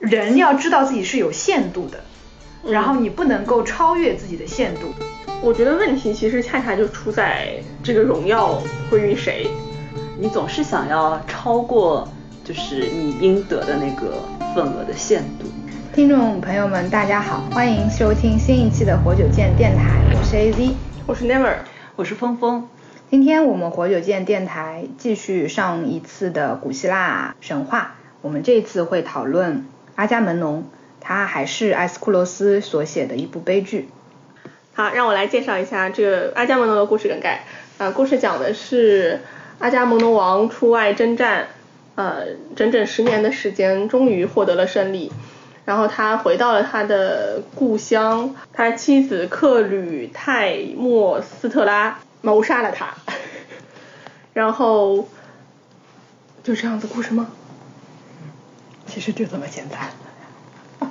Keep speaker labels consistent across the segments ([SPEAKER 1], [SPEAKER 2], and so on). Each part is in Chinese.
[SPEAKER 1] 人要知道自己是有限度的，然后你不能够超越自己的限度。
[SPEAKER 2] 我觉得问题其实恰恰就出在这个荣耀归于谁，
[SPEAKER 3] 你总是想要超过就是你应得的那个份额的限度。
[SPEAKER 1] 听众朋友们，大家好，欢迎收听新一期的活久见电台，我是 AZ，
[SPEAKER 2] 我是 Never，
[SPEAKER 3] 我是峰峰。
[SPEAKER 1] 今天我们活久见电台继续上一次的古希腊神话，我们这次会讨论阿伽门农，他还是埃斯库罗斯所写的一部悲剧。
[SPEAKER 2] 好，让我来介绍一下这个阿伽门农的故事梗概。呃，故事讲的是阿伽门农王出外征战，呃，整整十年的时间，终于获得了胜利。然后他回到了他的故乡，他妻子克吕泰莫斯特拉谋杀了他。然后就这样子故事吗？
[SPEAKER 1] 其实就这么简单。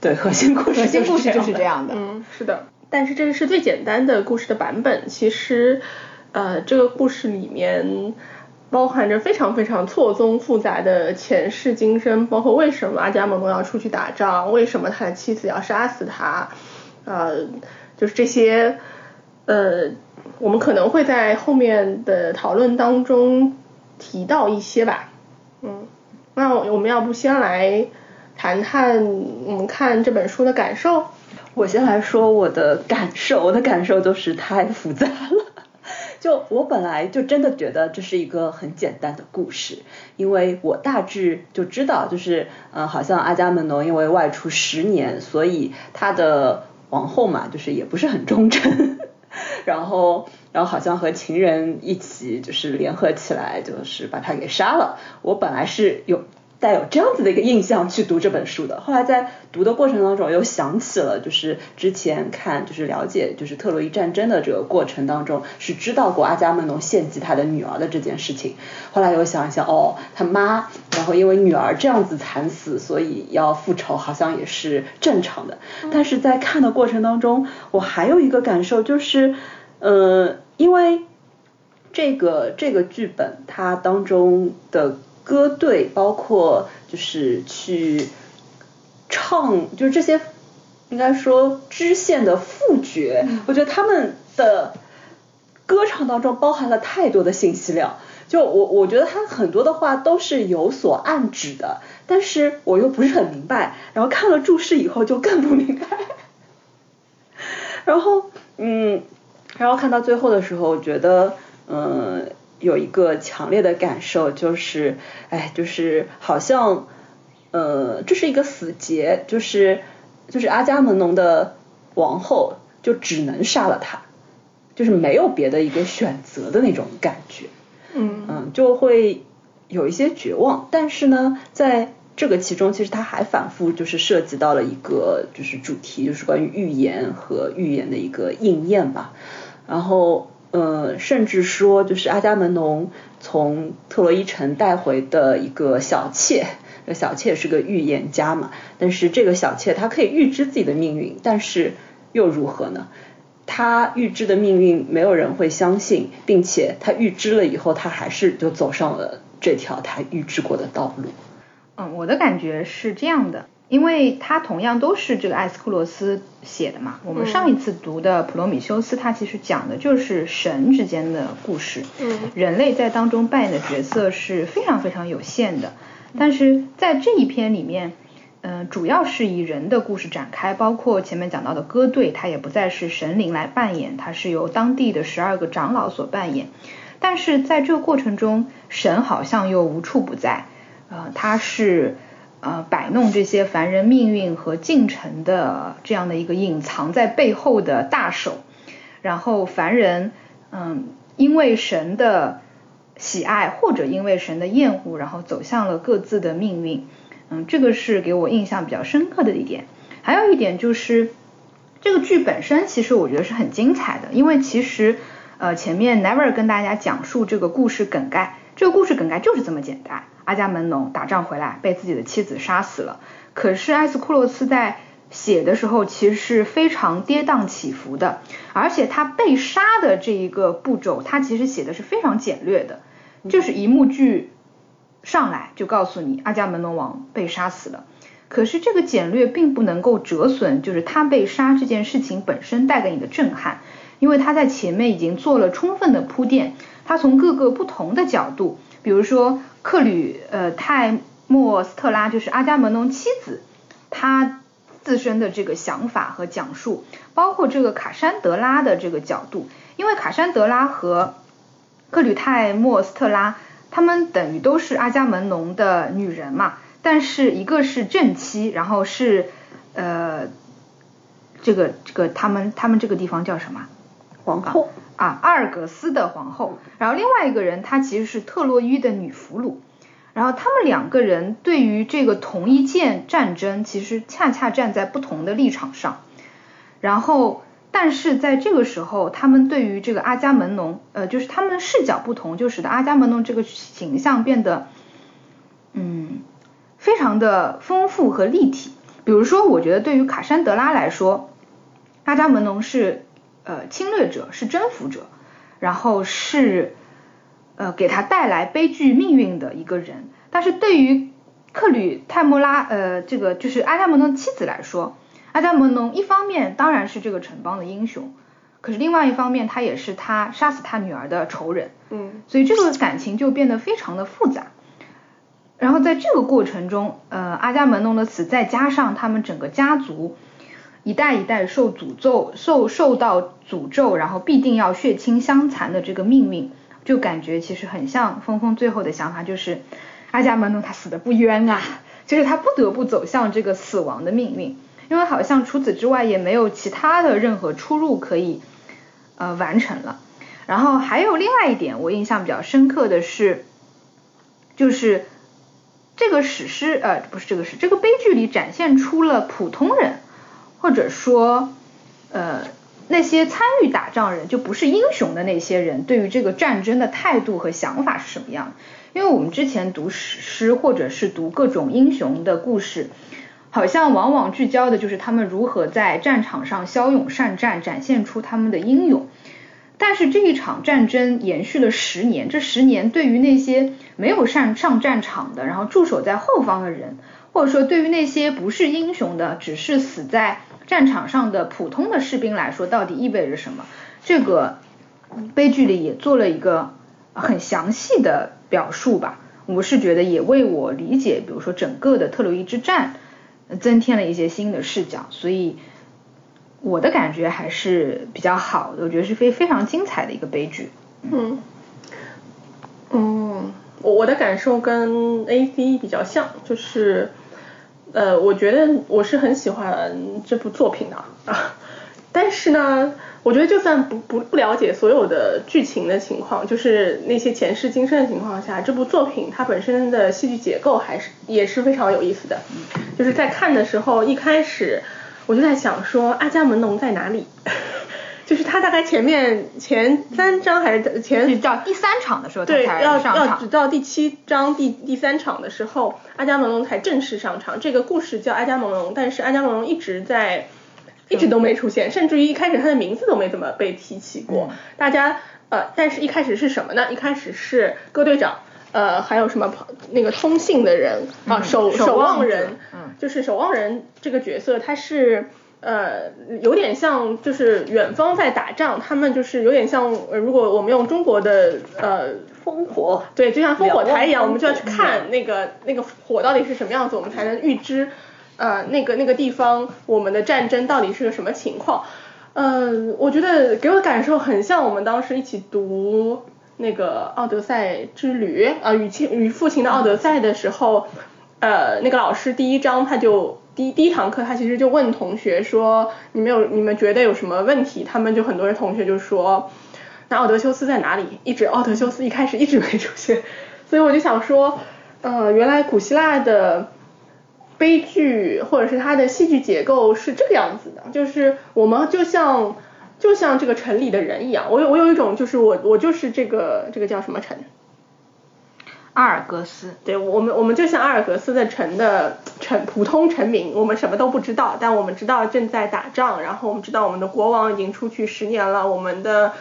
[SPEAKER 3] 对，核心故事
[SPEAKER 1] 核心故事就是这样的。
[SPEAKER 2] 嗯，是的。但是这个是最简单的故事的版本。其实，呃，这个故事里面包含着非常非常错综复杂的前世今生，包括为什么阿伽门农要出去打仗，为什么他的妻子要杀死他，呃，就是这些，呃，我们可能会在后面的讨论当中提到一些吧。嗯，那我们要不先来。谈谈我们看这本书的感受。
[SPEAKER 3] 我先来说我的感受，我的感受就是太复杂了。就我本来就真的觉得这是一个很简单的故事，因为我大致就知道，就是嗯，好像阿伽门农因为外出十年，所以他的王后嘛，就是也不是很忠贞，然后然后好像和情人一起就是联合起来，就是把他给杀了。我本来是有。带有这样子的一个印象去读这本书的，后来在读的过程当中又想起了，就是之前看就是了解就是特洛伊战争的这个过程当中是知道过阿伽门农献祭他的女儿的这件事情，后来又想一想，哦，他妈，然后因为女儿这样子惨死，所以要复仇，好像也是正常的。但是在看的过程当中，我还有一个感受就是，呃，因为这个这个剧本它当中的。歌队包括就是去唱，就是这些应该说支线的副角，我觉得他们的歌唱当中包含了太多的信息量。就我我觉得他很多的话都是有所暗指的，但是我又不是很明白。然后看了注释以后就更不明白。然后嗯，然后看到最后的时候，我觉得嗯。有一个强烈的感受，就是，哎，就是好像，呃，这是一个死结，就是就是阿伽门农的王后就只能杀了他，就是没有别的一个选择的那种感觉，
[SPEAKER 2] 嗯
[SPEAKER 3] 嗯，就会有一些绝望。但是呢，在这个其中，其实他还反复就是涉及到了一个就是主题，就是关于预言和预言的一个应验吧，然后。呃，甚至说就是阿伽门农从特洛伊城带回的一个小妾，这小妾是个预言家嘛，但是这个小妾她可以预知自己的命运，但是又如何呢？她预知的命运没有人会相信，并且她预知了以后，她还是就走上了这条她预知过的道路。
[SPEAKER 1] 嗯，我的感觉是这样的。因为它同样都是这个艾斯库罗斯写的嘛，我们上一次读的《普罗米修斯》，它其实讲的就是神之间的故事，人类在当中扮演的角色是非常非常有限的。但是在这一篇里面，嗯，主要是以人的故事展开，包括前面讲到的歌队，它也不再是神灵来扮演，它是由当地的十二个长老所扮演。但是在这个过程中，神好像又无处不在，呃，他是。呃，摆弄这些凡人命运和进程的这样的一个隐藏在背后的大手，然后凡人，嗯，因为神的喜爱或者因为神的厌恶，然后走向了各自的命运，嗯，这个是给我印象比较深刻的一点。还有一点就是，这个剧本身其实我觉得是很精彩的，因为其实呃前面 Never 跟大家讲述这个故事梗概，这个故事梗概就是这么简单。阿伽门农打仗回来，被自己的妻子杀死了。可是埃斯库洛斯在写的时候，其实是非常跌宕起伏的。而且他被杀的这一个步骤，他其实写的是非常简略的，就是一幕剧上来就告诉你阿伽门农王被杀死了。可是这个简略并不能够折损，就是他被杀这件事情本身带给你的震撼，因为他在前面已经做了充分的铺垫，他从各个不同的角度，比如说克吕呃泰莫斯特拉就是阿伽门农妻子，他自身的这个想法和讲述，包括这个卡珊德拉的这个角度，因为卡珊德拉和克吕泰莫斯特拉，他们等于都是阿伽门农的女人嘛。但是一个是正妻，然后是呃，这个这个他们他们这个地方叫什么？
[SPEAKER 3] 皇后
[SPEAKER 1] 啊，阿尔格斯的皇后。然后另外一个人，她其实是特洛伊的女俘虏。然后他们两个人对于这个同一件战争，其实恰恰站在不同的立场上。然后，但是在这个时候，他们对于这个阿伽门农，呃，就是他们的视角不同，就使得阿伽门农这个形象变得，嗯。非常的丰富和立体。比如说，我觉得对于卡珊德拉来说，阿伽门农是呃侵略者，是征服者，然后是呃给他带来悲剧命运的一个人。但是对于克吕泰莫拉呃这个就是阿伽门农妻子来说，阿伽门农一方面当然是这个城邦的英雄，可是另外一方面他也是他杀死他女儿的仇人。
[SPEAKER 2] 嗯，
[SPEAKER 1] 所以这个感情就变得非常的复杂。然后在这个过程中，呃，阿伽门农的死，再加上他们整个家族一代一代受诅咒、受受到诅咒，然后必定要血亲相残的这个命运，就感觉其实很像峰峰最后的想法，就是阿伽门农他死的不冤啊，就是他不得不走向这个死亡的命运，因为好像除此之外也没有其他的任何出路可以呃完成了。然后还有另外一点我印象比较深刻的是，就是。这个史诗，呃，不是这个是这个悲剧里展现出了普通人，或者说，呃，那些参与打仗人就不是英雄的那些人，对于这个战争的态度和想法是什么样？因为我们之前读史诗或者是读各种英雄的故事，好像往往聚焦的就是他们如何在战场上骁勇善战，展现出他们的英勇。但是这一场战争延续了十年，这十年对于那些没有上上战场的，然后驻守在后方的人，或者说对于那些不是英雄的，只是死在战场上的普通的士兵来说，到底意味着什么？这个悲剧里也做了一个很详细的表述吧。我是觉得也为我理解，比如说整个的特洛伊之战，增添了一些新的视角，所以。我的感觉还是比较好的，我觉得是非非常精彩的一个悲剧。
[SPEAKER 2] 嗯，嗯，我我的感受跟 A C 比较像，就是呃，我觉得我是很喜欢这部作品的啊，但是呢，我觉得就算不不不了解所有的剧情的情况，就是那些前世今生的情况下，这部作品它本身的戏剧结构还是也是非常有意思的，就是在看的时候一开始。我就在想说阿伽门农在哪里？就是他大概前面前三章还是前
[SPEAKER 1] 到第三场的时候，
[SPEAKER 2] 对，要要直到第七章第第三场的时候，阿伽门农才正式上场。这个故事叫阿伽门农，但是阿伽门农一直在一直都没出现，甚至于一开始他的名字都没怎么被提起过。大家呃，但是一开始是什么呢？一开始是歌队长。呃，还有什么那个通信的人啊，守守望人，就是守望人这个角色，他是呃有点像，就是远方在打仗，他们就是有点像，如果我们用中国的呃
[SPEAKER 3] 烽火，
[SPEAKER 2] 对，就像烽火台一样，我们就要去看那个那个火到底是什么样子，我们才能预知呃那个那个地方我们的战争到底是个什么情况。嗯，我觉得给我的感受很像我们当时一起读。那个奥德赛之旅啊，与亲与父亲的奥德赛的时候，呃，那个老师第一章他就第第一堂课他其实就问同学说，你们有你们觉得有什么问题？他们就很多人同学就说，那奥德修斯在哪里？一直奥德修斯一开始一直没出现，所以我就想说，呃，原来古希腊的悲剧或者是它的戏剧结构是这个样子的，就是我们就像。就像这个城里的人一样，我有我有一种就是我我就是这个这个叫什么城？
[SPEAKER 1] 阿尔格斯。
[SPEAKER 2] 对，我们我们就像阿尔格斯的城的城普通臣民，我们什么都不知道，但我们知道正在打仗，然后我们知道我们的国王已经出去十年了，我们的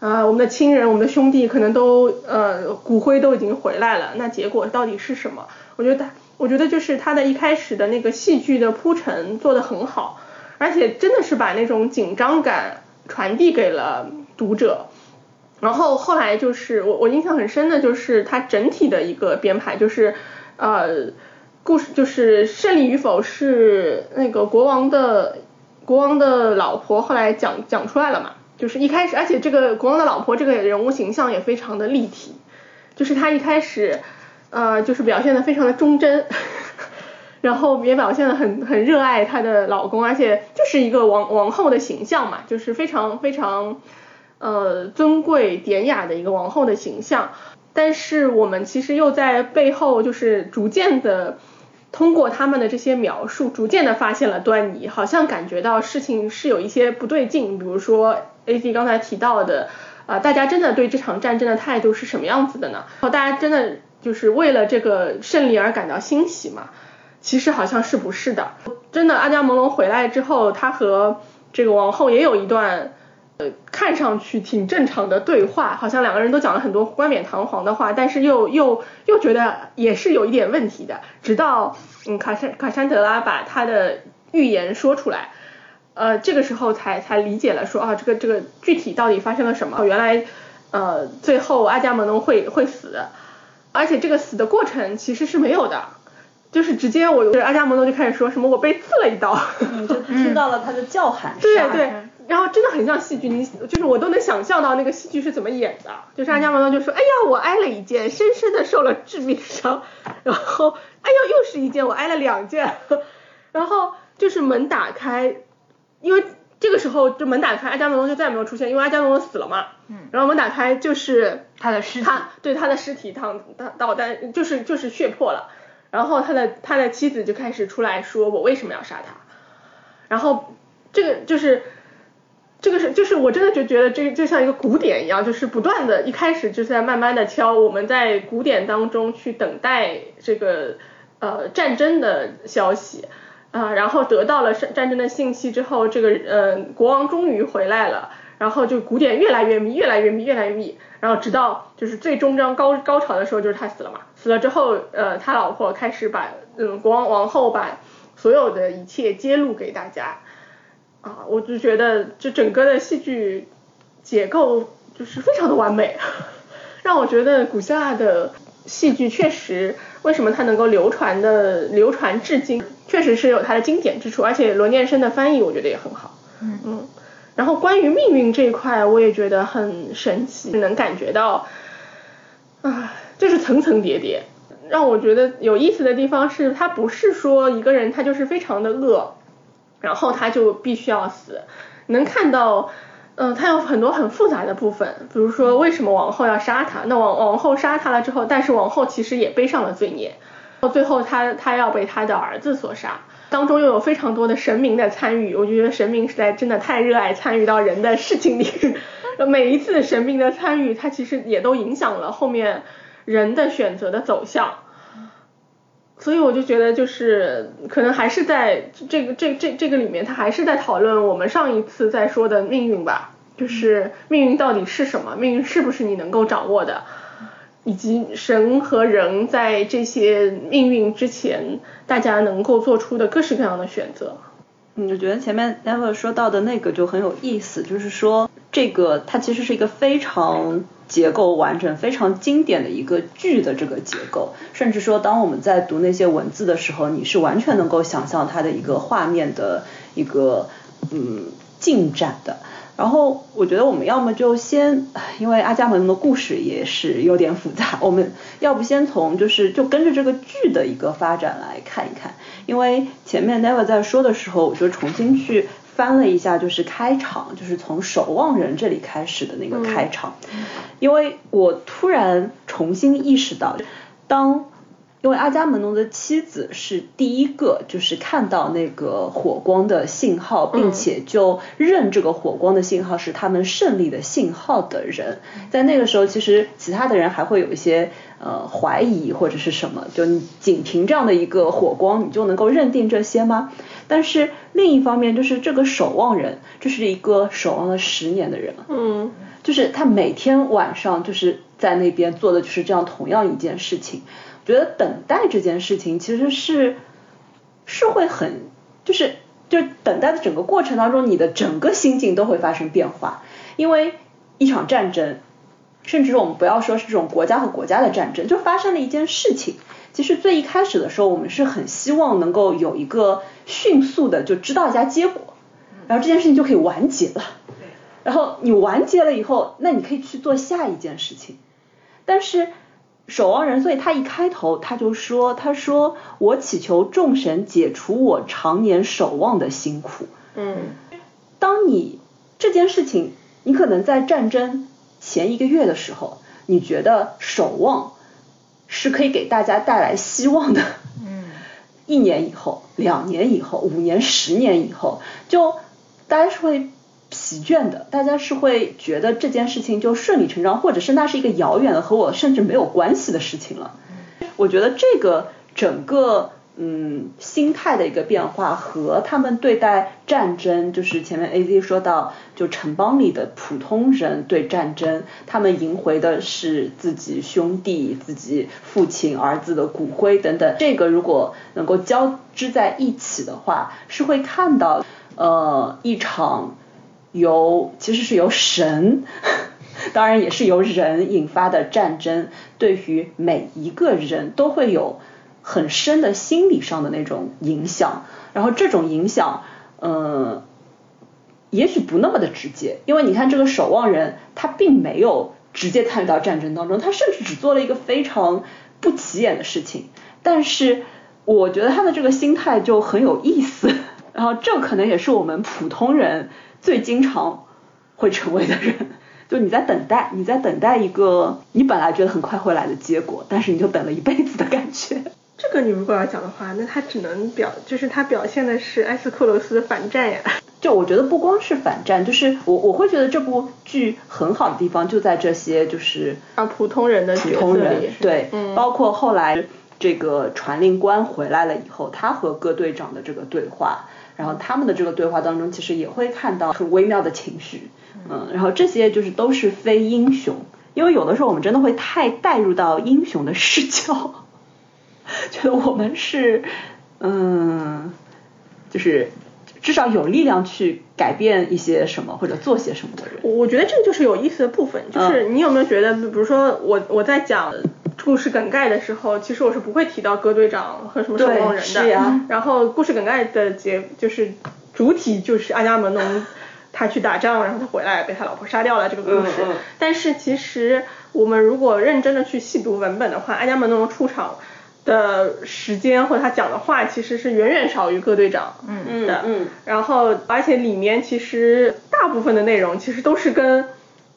[SPEAKER 2] 啊，我们的亲人、我们的兄弟可能都呃骨灰都已经回来了，那结果到底是什么？我觉得，我觉得就是他的一开始的那个戏剧的铺陈做得很好，而且真的是把那种紧张感传递给了读者。然后后来就是我我印象很深的就是它整体的一个编排，就是呃故事就是胜利与否是那个国王的国王的老婆后来讲讲出来了嘛。就是一开始，而且这个国王的老婆这个人物形象也非常的立体，就是她一开始，呃，就是表现的非常的忠贞，然后也表现的很很热爱她的老公，而且就是一个王王后的形象嘛，就是非常非常呃尊贵典雅的一个王后的形象，但是我们其实又在背后就是逐渐的。通过他们的这些描述，逐渐的发现了端倪，好像感觉到事情是有一些不对劲。比如说，A C 刚才提到的，啊，大家真的对这场战争的态度是什么样子的呢？大家真的就是为了这个胜利而感到欣喜吗？其实好像是不是的。真的，阿伽门农回来之后，他和这个王后也有一段。呃，看上去挺正常的对话，好像两个人都讲了很多冠冕堂皇的话，但是又又又觉得也是有一点问题的。直到嗯卡山卡山德拉把他的预言说出来，呃，这个时候才才理解了，说啊这个这个具体到底发生了什么？原来呃最后阿伽门农会会死，而且这个死的过程其实是没有的，就是直接我阿伽门农就开始说什么我被刺了一刀，
[SPEAKER 3] 就听到了他的叫喊，
[SPEAKER 2] 对 对。然后真的很像戏剧，你就是我都能想象到那个戏剧是怎么演的。就是阿伽门农就说：“哎呀，我挨了一剑，深深的受了致命伤。”然后，哎呀，又是一剑，我挨了两剑。然后就是门打开，因为这个时候就门打开，阿伽门农就再也没有出现，因为阿伽门农死了嘛。嗯。然后门打开就是
[SPEAKER 1] 他的尸体，
[SPEAKER 2] 对他的尸体躺导导弹就是就是血破了。然后他的他的妻子就开始出来说：“我为什么要杀他？”然后这个就是。这个是，就是我真的就觉得这就像一个鼓点一样，就是不断的，一开始就是在慢慢的敲，我们在鼓点当中去等待这个呃战争的消息啊，然后得到了战战争的信息之后，这个呃国王终于回来了，然后就鼓点越来越密，越来越密，越来越密，然后直到就是最终章高高潮的时候，就是他死了嘛，死了之后，呃他老婆开始把嗯国王王后把所有的一切揭露给大家。啊，我就觉得这整个的戏剧结构就是非常的完美，让我觉得古希腊的戏剧确实为什么它能够流传的流传至今，确实是有它的经典之处，而且罗念生的翻译我觉得也很好。嗯嗯。然后关于命运这一块，我也觉得很神奇，能感觉到啊，就是层层叠叠。让我觉得有意思的地方是，它不是说一个人他就是非常的恶。然后他就必须要死，能看到，嗯，他有很多很复杂的部分，比如说为什么王后要杀他？那王王后杀他了之后，但是王后其实也背上了罪孽，到最后他他要被他的儿子所杀，当中又有非常多的神明的参与，我觉得神明实在真的太热爱参与到人的事情里，每一次神明的参与，他其实也都影响了后面人的选择的走向。所以我就觉得，就是可能还是在这个这这这个里面，他还是在讨论我们上一次在说的命运吧，就是命运到底是什么，命运是不是你能够掌握的，以及神和人在这些命运之前，大家能够做出的各式各样的选择。
[SPEAKER 3] 嗯，我觉得前面 Never 说到的那个就很有意思，就是说这个它其实是一个非常。结构完整、非常经典的一个剧的这个结构，甚至说，当我们在读那些文字的时候，你是完全能够想象它的一个画面的一个嗯进展的。然后，我觉得我们要么就先，因为阿伽门农的故事也是有点复杂，我们要不先从就是就跟着这个剧的一个发展来看一看，因为前面 Never 在说的时候，我就重新去。翻了一下，就是开场，就是从守望人这里开始的那个开场，因为我突然重新意识到，当因为阿伽门农的妻子是第一个，就是看到那个火光的信号，并且就认这个火光的信号是他们胜利的信号的人，在那个时候，其实其他的人还会有一些呃怀疑或者是什么，就你仅凭这样的一个火光，你就能够认定这些吗？但是另一方面，就是这个守望人，就是一个守望了十年的人，
[SPEAKER 2] 嗯，
[SPEAKER 3] 就是他每天晚上就是在那边做的就是这样同样一件事情。我觉得等待这件事情其实是是会很就是就是等待的整个过程当中，你的整个心境都会发生变化，因为一场战争，甚至我们不要说是这种国家和国家的战争，就发生了一件事情。其实最一开始的时候，我们是很希望能够有一个迅速的就知道一下结果，然后这件事情就可以完结了。然后你完结了以后，那你可以去做下一件事情。但是守望人，所以他一开头他就说：“他说我祈求众神解除我常年守望的辛苦。”
[SPEAKER 2] 嗯，
[SPEAKER 3] 当你这件事情，你可能在战争前一个月的时候，你觉得守望。是可以给大家带来希望的。
[SPEAKER 1] 嗯，
[SPEAKER 3] 一年以后、两年以后、五年、十年以后，就大家是会疲倦的，大家是会觉得这件事情就顺理成章，或者是那是一个遥远的和我甚至没有关系的事情了。我觉得这个整个。嗯，心态的一个变化和他们对待战争，就是前面 A Z 说到，就城邦里的普通人对战争，他们赢回的是自己兄弟、自己父亲、儿子的骨灰等等。这个如果能够交织在一起的话，是会看到呃一场由其实是由神，当然也是由人引发的战争，对于每一个人都会有。很深的心理上的那种影响，然后这种影响，呃，也许不那么的直接，因为你看这个守望人，他并没有直接参与到战争当中，他甚至只做了一个非常不起眼的事情，但是我觉得他的这个心态就很有意思，然后这可能也是我们普通人最经常会成为的人，就你在等待，你在等待一个你本来觉得很快会来的结果，但是你就等了一辈子的感觉。
[SPEAKER 2] 这个你如果要讲的话，那他只能表，就是他表现的是埃斯库罗斯的反战呀。
[SPEAKER 3] 就我觉得不光是反战，就是我我会觉得这部剧很好的地方就在这些就是
[SPEAKER 2] 啊普通人的
[SPEAKER 3] 普通人对，包括后来这个传令官回来了以后，他和各队长的这个对话，然后他们的这个对话当中，其实也会看到很微妙的情绪，嗯，然后这些就是都是非英雄，因为有的时候我们真的会太带入到英雄的视角。觉得我们是，嗯，就是至少有力量去改变一些什么或者做些什么的人。
[SPEAKER 2] 我觉得这个就是有意思的部分，就是你有没有觉得，比如说我我在讲故事梗概的时候，其实我是不会提到戈队长和什么守望人的。然后故事梗概的结就是主体就是阿伽门农他去打仗，然后他回来被他老婆杀掉了这个故事。
[SPEAKER 3] 嗯嗯。
[SPEAKER 2] 但是其实我们如果认真的去细读文本的话，阿伽门农出场。的时间或者他讲的话其实是远远少于各队长的，
[SPEAKER 3] 嗯，
[SPEAKER 2] 然后而且里面其实大部分的内容其实都是跟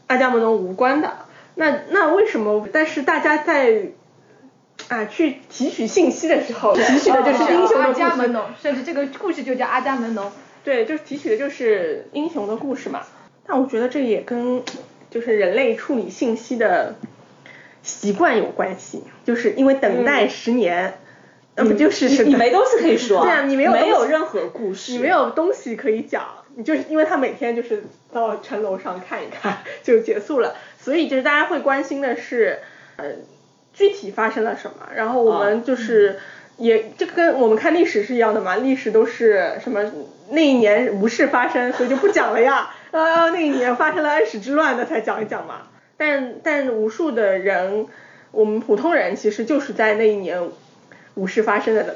[SPEAKER 2] 阿伽门农无关的。那那为什么？但是大家在啊去提取信息的时候，提取的就是英雄的
[SPEAKER 1] 阿伽门农，甚至这个故事就叫阿伽门农。
[SPEAKER 2] 对，就是提取的就是英雄的故事嘛。但我觉得这也跟就是人类处理信息的。习惯有关系，就是因为等待十年，那不就是
[SPEAKER 3] 你没东西可以说，
[SPEAKER 2] 对啊，你
[SPEAKER 3] 没
[SPEAKER 2] 有没
[SPEAKER 3] 有任何故事，
[SPEAKER 2] 你没有东西可以讲，你就是因为他每天就是到城楼上看一看 就结束了，所以就是大家会关心的是，呃，具体发生了什么，然后我们就是也这跟我们看历史是一样的嘛，历史都是什么那一年无事发生，所以就不讲了呀，啊 那一年发生了安史之乱，的才讲一讲嘛。但但无数的人，我们普通人其实就是在那一年无事发生的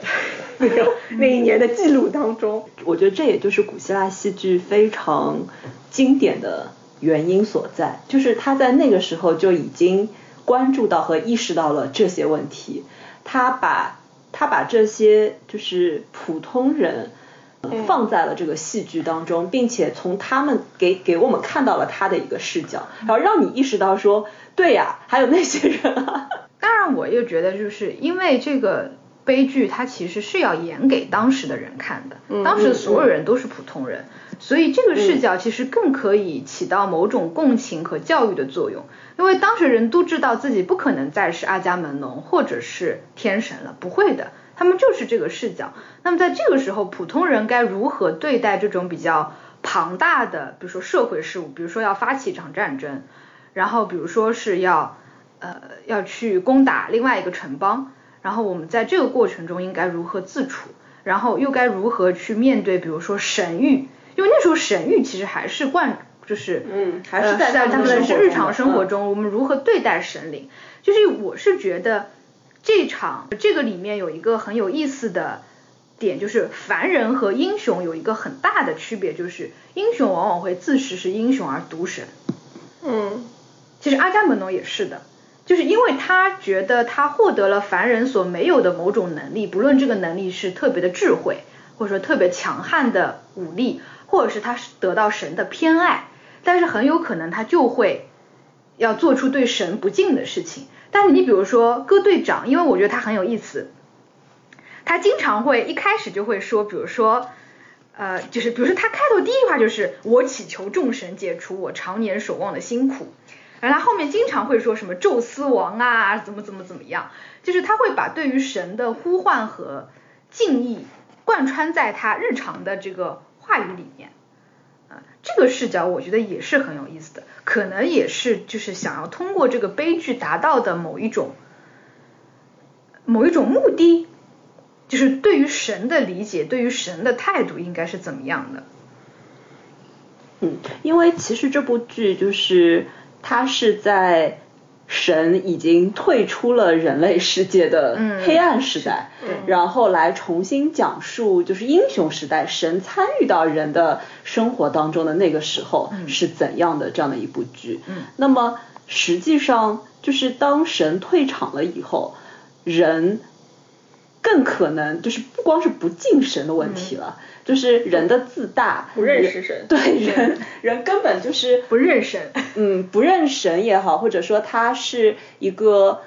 [SPEAKER 2] 那个 那一年的记录当中。
[SPEAKER 3] 我觉得这也就是古希腊戏剧非常经典的原因所在，就是他在那个时候就已经关注到和意识到了这些问题，他把他把这些就是普通人。放在了这个戏剧当中，并且从他们给给我们看到了他的一个视角，然后让你意识到说，对呀，还有那些人啊。
[SPEAKER 1] 当然，我又觉得就是因为这个悲剧，它其实是要演给当时的人看的，当时所有人都是普通人，所以这个视角其实更可以起到某种共情和教育的作用，因为当时人都知道自己不可能再是阿伽门农或者是天神了，不会的。他们就是这个视角。那么在这个时候，普通人该如何对待这种比较庞大的，比如说社会事务，比如说要发起一场战争，然后比如说是要呃要去攻打另外一个城邦，然后我们在这个过程中应该如何自处，然后又该如何去面对，比如说神域，因为那时候神域其实还是贯就是
[SPEAKER 3] 嗯还是
[SPEAKER 1] 在
[SPEAKER 3] 他们
[SPEAKER 1] 的日常
[SPEAKER 3] 生
[SPEAKER 1] 活中，我们如何对待神灵，就是我是觉得这场这个里面有一个很有意思的。点就是凡人和英雄有一个很大的区别，就是英雄往往会自视是英雄而独神。
[SPEAKER 2] 嗯，
[SPEAKER 1] 其实阿伽门农也是的，就是因为他觉得他获得了凡人所没有的某种能力，不论这个能力是特别的智慧，或者说特别强悍的武力，或者是他得到神的偏爱，但是很有可能他就会要做出对神不敬的事情。但是你比如说歌队长，因为我觉得他很有意思。他经常会一开始就会说，比如说，呃，就是比如说他开头第一句话就是我祈求众神解除我常年守望的辛苦，然后他后面经常会说什么宙斯王啊，怎么怎么怎么样，就是他会把对于神的呼唤和敬意贯穿在他日常的这个话语里面，这个视角我觉得也是很有意思的，可能也是就是想要通过这个悲剧达到的某一种某一种目的。就是对于神的理解，对于神的态度应该是怎么样的？
[SPEAKER 3] 嗯，因为其实这部剧就是它是在神已经退出了人类世界的黑暗时代，然后来重新讲述就是英雄时代神参与到人的生活当中的那个时候是怎样的这样的一部剧。
[SPEAKER 1] 嗯，
[SPEAKER 3] 那么实际上就是当神退场了以后，人。更可能就是不光是不敬神的问题了，就是人的自大，
[SPEAKER 2] 不认识神，
[SPEAKER 3] 对人 人根本就是
[SPEAKER 1] 不认神，
[SPEAKER 3] 嗯，不认神也好，或者说他是一个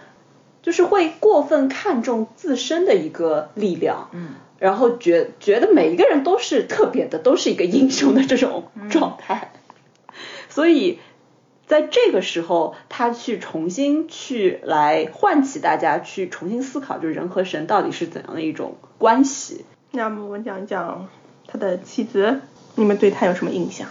[SPEAKER 3] 就是会过分看重自身的一个力量，
[SPEAKER 1] 嗯，
[SPEAKER 3] 然后觉觉得每一个人都是特别的，都是一个英雄的这种状态，所以。在这个时候，他去重新去来唤起大家去重新思考，就是人和神到底是怎样的一种关系。
[SPEAKER 2] 那么我们讲一讲他的妻子，你们对他有什么印象？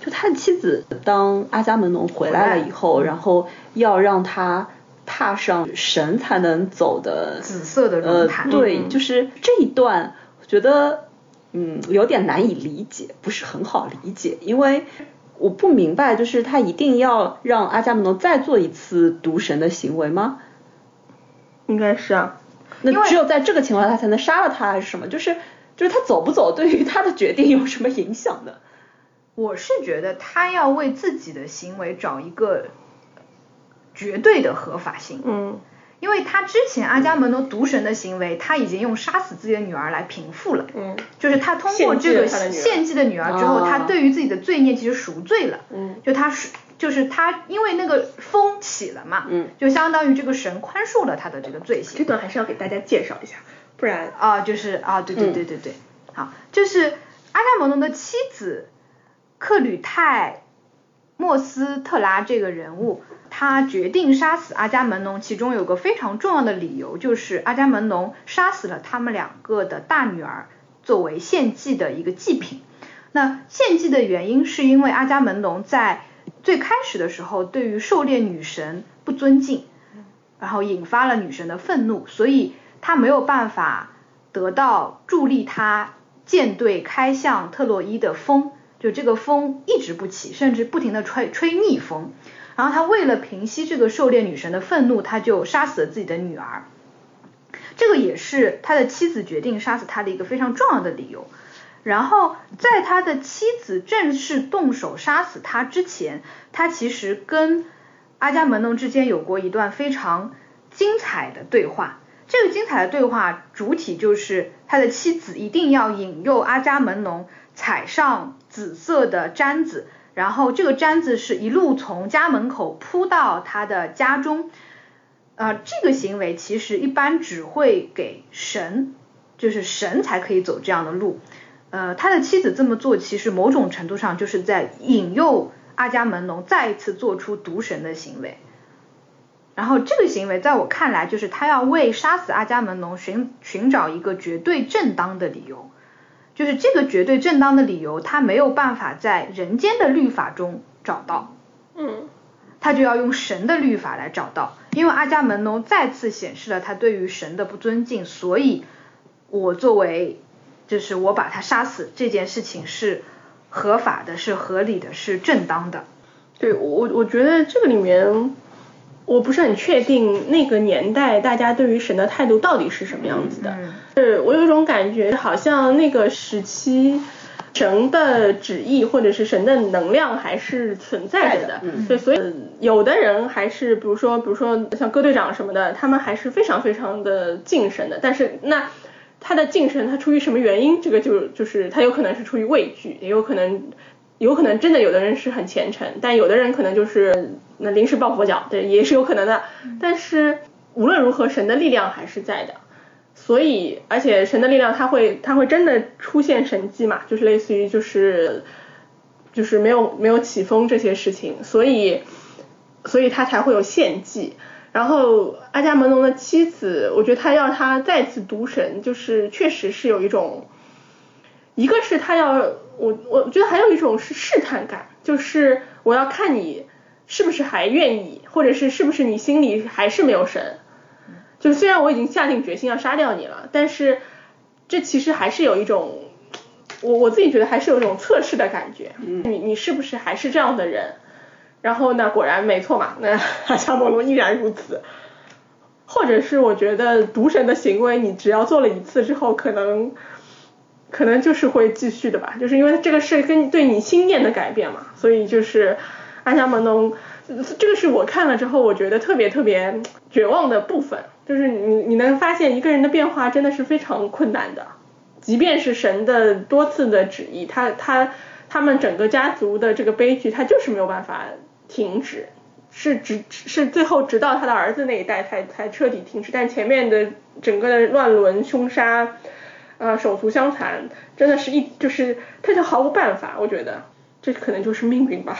[SPEAKER 3] 就他的妻子，当阿伽门农回来了以后，然后要让他踏上神才能走的
[SPEAKER 1] 紫色的龙
[SPEAKER 3] 潭。对，就是这一段，我觉得嗯有点难以理解，不是很好理解，因为。我不明白，就是他一定要让阿伽门农再做一次毒神的行为吗？
[SPEAKER 2] 应该是啊，
[SPEAKER 3] 那只有在这个情况下他才能杀了他，还是什么？就是就是他走不走，对于他的决定有什么影响呢？
[SPEAKER 1] 我是觉得他要为自己的行为找一个绝对的合法性。
[SPEAKER 2] 嗯。
[SPEAKER 1] 因为他之前阿伽门农毒神的行为，他已经用杀死自己的女儿来平复了。
[SPEAKER 2] 嗯，
[SPEAKER 1] 就是他通过这个献祭的女儿之后，他对于自己的罪孽其实赎罪了。
[SPEAKER 2] 嗯，
[SPEAKER 1] 就他是就是他因为那个风起了嘛，
[SPEAKER 3] 嗯，
[SPEAKER 1] 就相当于这个神宽恕了他的这个罪行。
[SPEAKER 2] 这段还是要给大家介绍一下，不然
[SPEAKER 1] 啊，就是啊，对对对对对，好，就是阿伽门农的妻子克吕泰莫斯特拉这个人物。他决定杀死阿伽门农，其中有个非常重要的理由，就是阿伽门农杀死了他们两个的大女儿，作为献祭的一个祭品。那献祭的原因是因为阿伽门农在最开始的时候对于狩猎女神不尊敬，然后引发了女神的愤怒，所以他没有办法得到助力他舰队开向特洛伊的风，就这个风一直不起，甚至不停的吹吹逆风。然后他为了平息这个狩猎女神的愤怒，他就杀死了自己的女儿。这个也是他的妻子决定杀死他的一个非常重要的理由。然后在他的妻子正式动手杀死他之前，他其实跟阿伽门农之间有过一段非常精彩的对话。这个精彩的对话主体就是他的妻子一定要引诱阿伽门农踩上紫色的毡子。然后这个毡子是一路从家门口铺到他的家中，呃，这个行为其实一般只会给神，就是神才可以走这样的路。呃，他的妻子这么做，其实某种程度上就是在引诱阿伽门农再一次做出毒神的行为。然后这个行为在我看来，就是他要为杀死阿伽门农寻寻找一个绝对正当的理由。就是这个绝对正当的理由，他没有办法在人间的律法中找到。
[SPEAKER 2] 嗯，
[SPEAKER 1] 他就要用神的律法来找到，因为阿伽门农再次显示了他对于神的不尊敬，所以，我作为，就是我把他杀死这件事情是合法的，是合理的，是正当的。
[SPEAKER 2] 对我，我觉得这个里面，我不是很确定那个年代大家对于神的态度到底是什么样子的。是我有一种感觉，好像那个时期。神的旨意或者是神的能量还是存在着的，对，所以有的人还是，比如说，比如说像戈队长什么的，他们还是非常非常的敬神的。但是那他的敬神，他出于什么原因？这个就就是他有可能是出于畏惧，也有可能，有可能真的有的人是很虔诚，但有的人可能就是那临时抱佛脚，对，也是有可能的。但是无论如何，神的力量还是在的。所以，而且神的力量，它会，它会真的出现神迹嘛？就是类似于，就是，就是没有没有起风这些事情，所以，所以他才会有献祭。然后阿伽门农的妻子，我觉得他要他再次读神，就是确实是有一种，一个是他要我，我觉得还有一种是试探感，就是我要看你是不是还愿意，或者是是不是你心里还是没有神。就虽然我已经下定决心要杀掉你了，但是这其实还是有一种，我我自己觉得还是有一种测试的感觉。你你是不是还是这样的人？然后呢，果然没错嘛，那阿伽门农依然如此。或者是我觉得毒神的行为，你只要做了一次之后，可能可能就是会继续的吧，就是因为这个是跟对你心念的改变嘛，所以就是阿伽门农，这个是我看了之后，我觉得特别特别绝望的部分。就是你你能发现一个人的变化真的是非常困难的，即便是神的多次的旨意，他他他们整个家族的这个悲剧，他就是没有办法停止，是直是最后直到他的儿子那一代才才彻底停止，但前面的整个的乱伦凶杀，呃手足相残，真的是一就是他就毫无办法，我觉得这可能就是命运吧。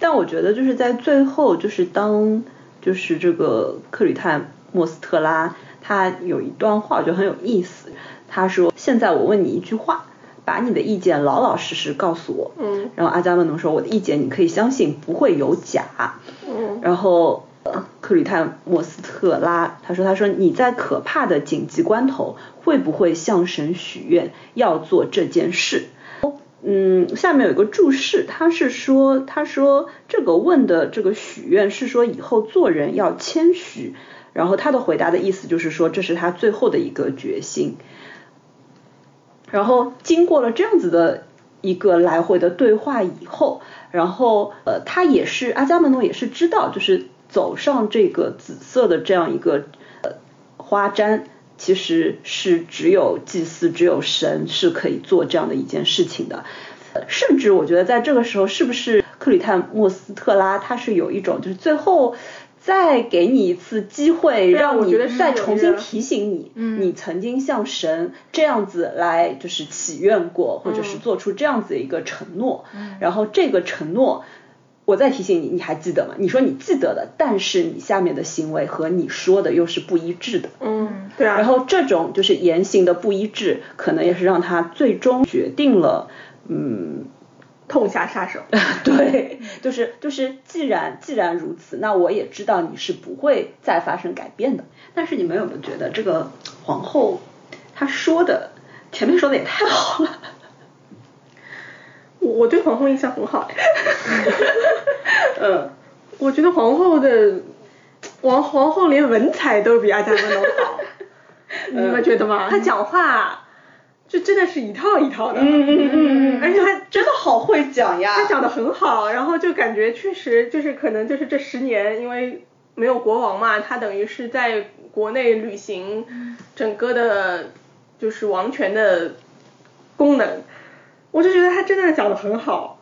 [SPEAKER 3] 但我觉得就是在最后，就是当就是这个克里泰。莫斯特拉他有一段话，我觉得很有意思。他说：“现在我问你一句话，把你的意见老老实实告诉我。”
[SPEAKER 2] 嗯。
[SPEAKER 3] 然后阿伽门农说：“我的意见你可以相信，不会有假。”
[SPEAKER 2] 嗯。
[SPEAKER 3] 然后克里泰莫斯特拉他说：“他说你在可怕的紧急关头，会不会向神许愿要做这件事？”嗯，下面有一个注释，他是说：“他说这个问的这个许愿是说以后做人要谦虚。”然后他的回答的意思就是说，这是他最后的一个决心。然后经过了这样子的一个来回的对话以后，然后呃，他也是阿伽门农也是知道，就是走上这个紫色的这样一个呃花毡，其实是只有祭祀，只有神是可以做这样的一件事情的。甚至我觉得在这个时候，是不是克里泰莫斯特拉他是有一种就是最后。再给你一次机会，让你再重新提醒你，你曾经向神这样子来就是祈愿过，或者是做出这样子的一个承诺。然后这个承诺，我再提醒你，你还记得吗？你说你记得的，但是你下面的行为和你说的又是不一致的。
[SPEAKER 2] 嗯，对啊。
[SPEAKER 3] 然后这种就是言行的不一致，可能也是让他最终决定了，嗯。
[SPEAKER 2] 痛下杀手，
[SPEAKER 3] 对，就是就是，既然既然如此，那我也知道你是不会再发生改变的。但是你们有没有觉得这个皇后她说的前面说的也太好了？
[SPEAKER 2] 我我对皇后印象很好，
[SPEAKER 3] 嗯，
[SPEAKER 2] 我觉得皇后的王皇后连文采都比阿伽门农好，你们觉得吗？她讲话。就真的是一套一套的，
[SPEAKER 3] 嗯嗯嗯嗯，
[SPEAKER 2] 而且他
[SPEAKER 3] 真的好会讲呀，
[SPEAKER 2] 他讲的很好，然后就感觉确实就是可能就是这十年因为没有国王嘛，他等于是在国内履行整个的，就是王权的功能，我就觉得他真的讲的很好，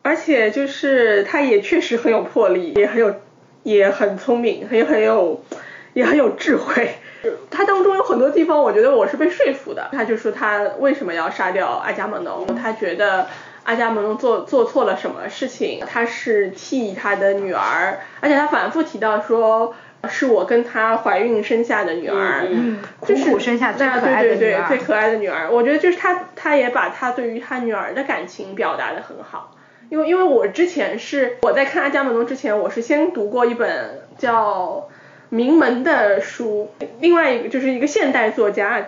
[SPEAKER 2] 而且就是他也确实很有魄力，也很有也很聪明，也很有也很有智慧。他当中有很多地方，我觉得我是被说服的。他就说他为什么要杀掉阿伽门农？他觉得阿伽门农做做错了什么事情？他是替他的女儿，而且他反复提到说是我跟她怀孕生下的女儿，
[SPEAKER 1] 苦苦生下最可爱
[SPEAKER 2] 的女儿，最可爱的女儿。我觉得就是她，她也把她对于她女儿的感情表达的很好。因为因为我之前是我在看阿伽门农之前，我是先读过一本叫《名门》的书，另外一个就是一个现代作家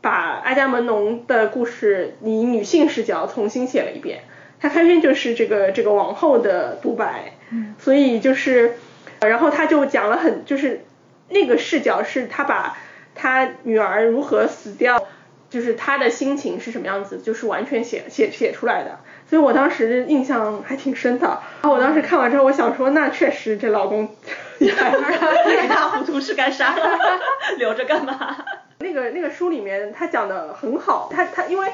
[SPEAKER 2] 把阿伽门农的故事以女性视角重新写了一遍。他开篇就是这个这个王后的独白，所以就是，然后他就讲了很就是那个视角是他把他女儿如何死掉，就是他的心情是什么样子，就是完全写写写出来的。所以我当时印象还挺深的。然后我当时看完之后，我想说，那确实这老公
[SPEAKER 3] 一塌糊涂是干啥？留着干嘛？
[SPEAKER 2] 那个那个书里面他讲的很好，他他因为。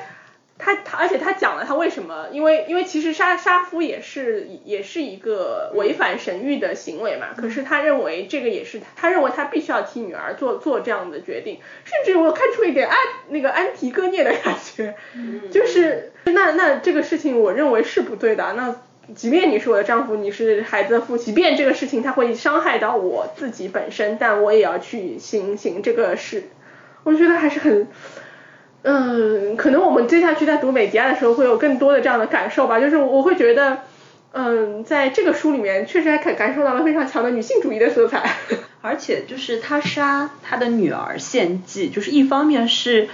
[SPEAKER 2] 他他，而且他讲了他为什么，因为因为其实杀杀夫也是也是一个违反神谕的行为嘛。可是他认为这个也是他认为他必须要替女儿做做这样的决定，甚至我看出一点安那个安提戈涅的感觉，就是那那这个事情我认为是不对的。那即便你是我的丈夫，你是孩子的父亲，即便这个事情他会伤害到我自己本身，但我也要去行行这个事。我觉得还是很。嗯，可能我们接下去在读美迪亚的时候会有更多的这样的感受吧，就是我会觉得，嗯，在这个书里面确实还感感受到了非常强的女性主义的色彩，
[SPEAKER 3] 而且就是他杀他的女儿献祭，就是一方面是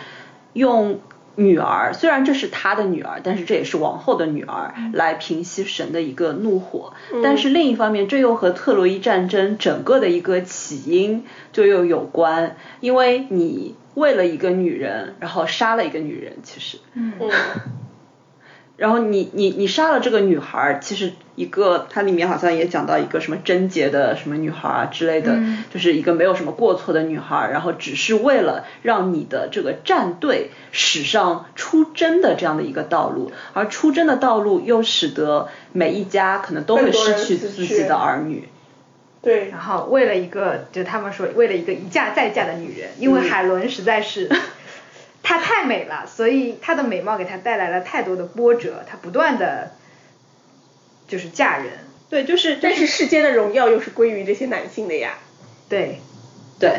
[SPEAKER 3] 用女儿，虽然这是他的女儿，但是这也是王后的女儿来平息神的一个怒火，但是另一方面这又和特洛伊战争整个的一个起因就又有关，因为你。为了一个女人，然后杀了一个女人，其实，
[SPEAKER 2] 嗯，
[SPEAKER 3] 然后你你你杀了这个女孩，其实一个它里面好像也讲到一个什么贞洁的什么女孩啊之类的，就是一个没有什么过错的女孩，然后只是为了让你的这个战队驶上出征的这样的一个道路，而出征的道路又使得每一家可能都会失去自己的儿女。
[SPEAKER 2] 对，
[SPEAKER 1] 然后为了一个，就他们说为了一个一嫁再嫁的女人，因为海伦实在是，她太美了，所以她的美貌给她带来了太多的波折，她不断的，就是嫁人。
[SPEAKER 3] 对，就是，
[SPEAKER 2] 但是世间的荣耀又是归于这些男性的呀。
[SPEAKER 1] 对，
[SPEAKER 3] 对，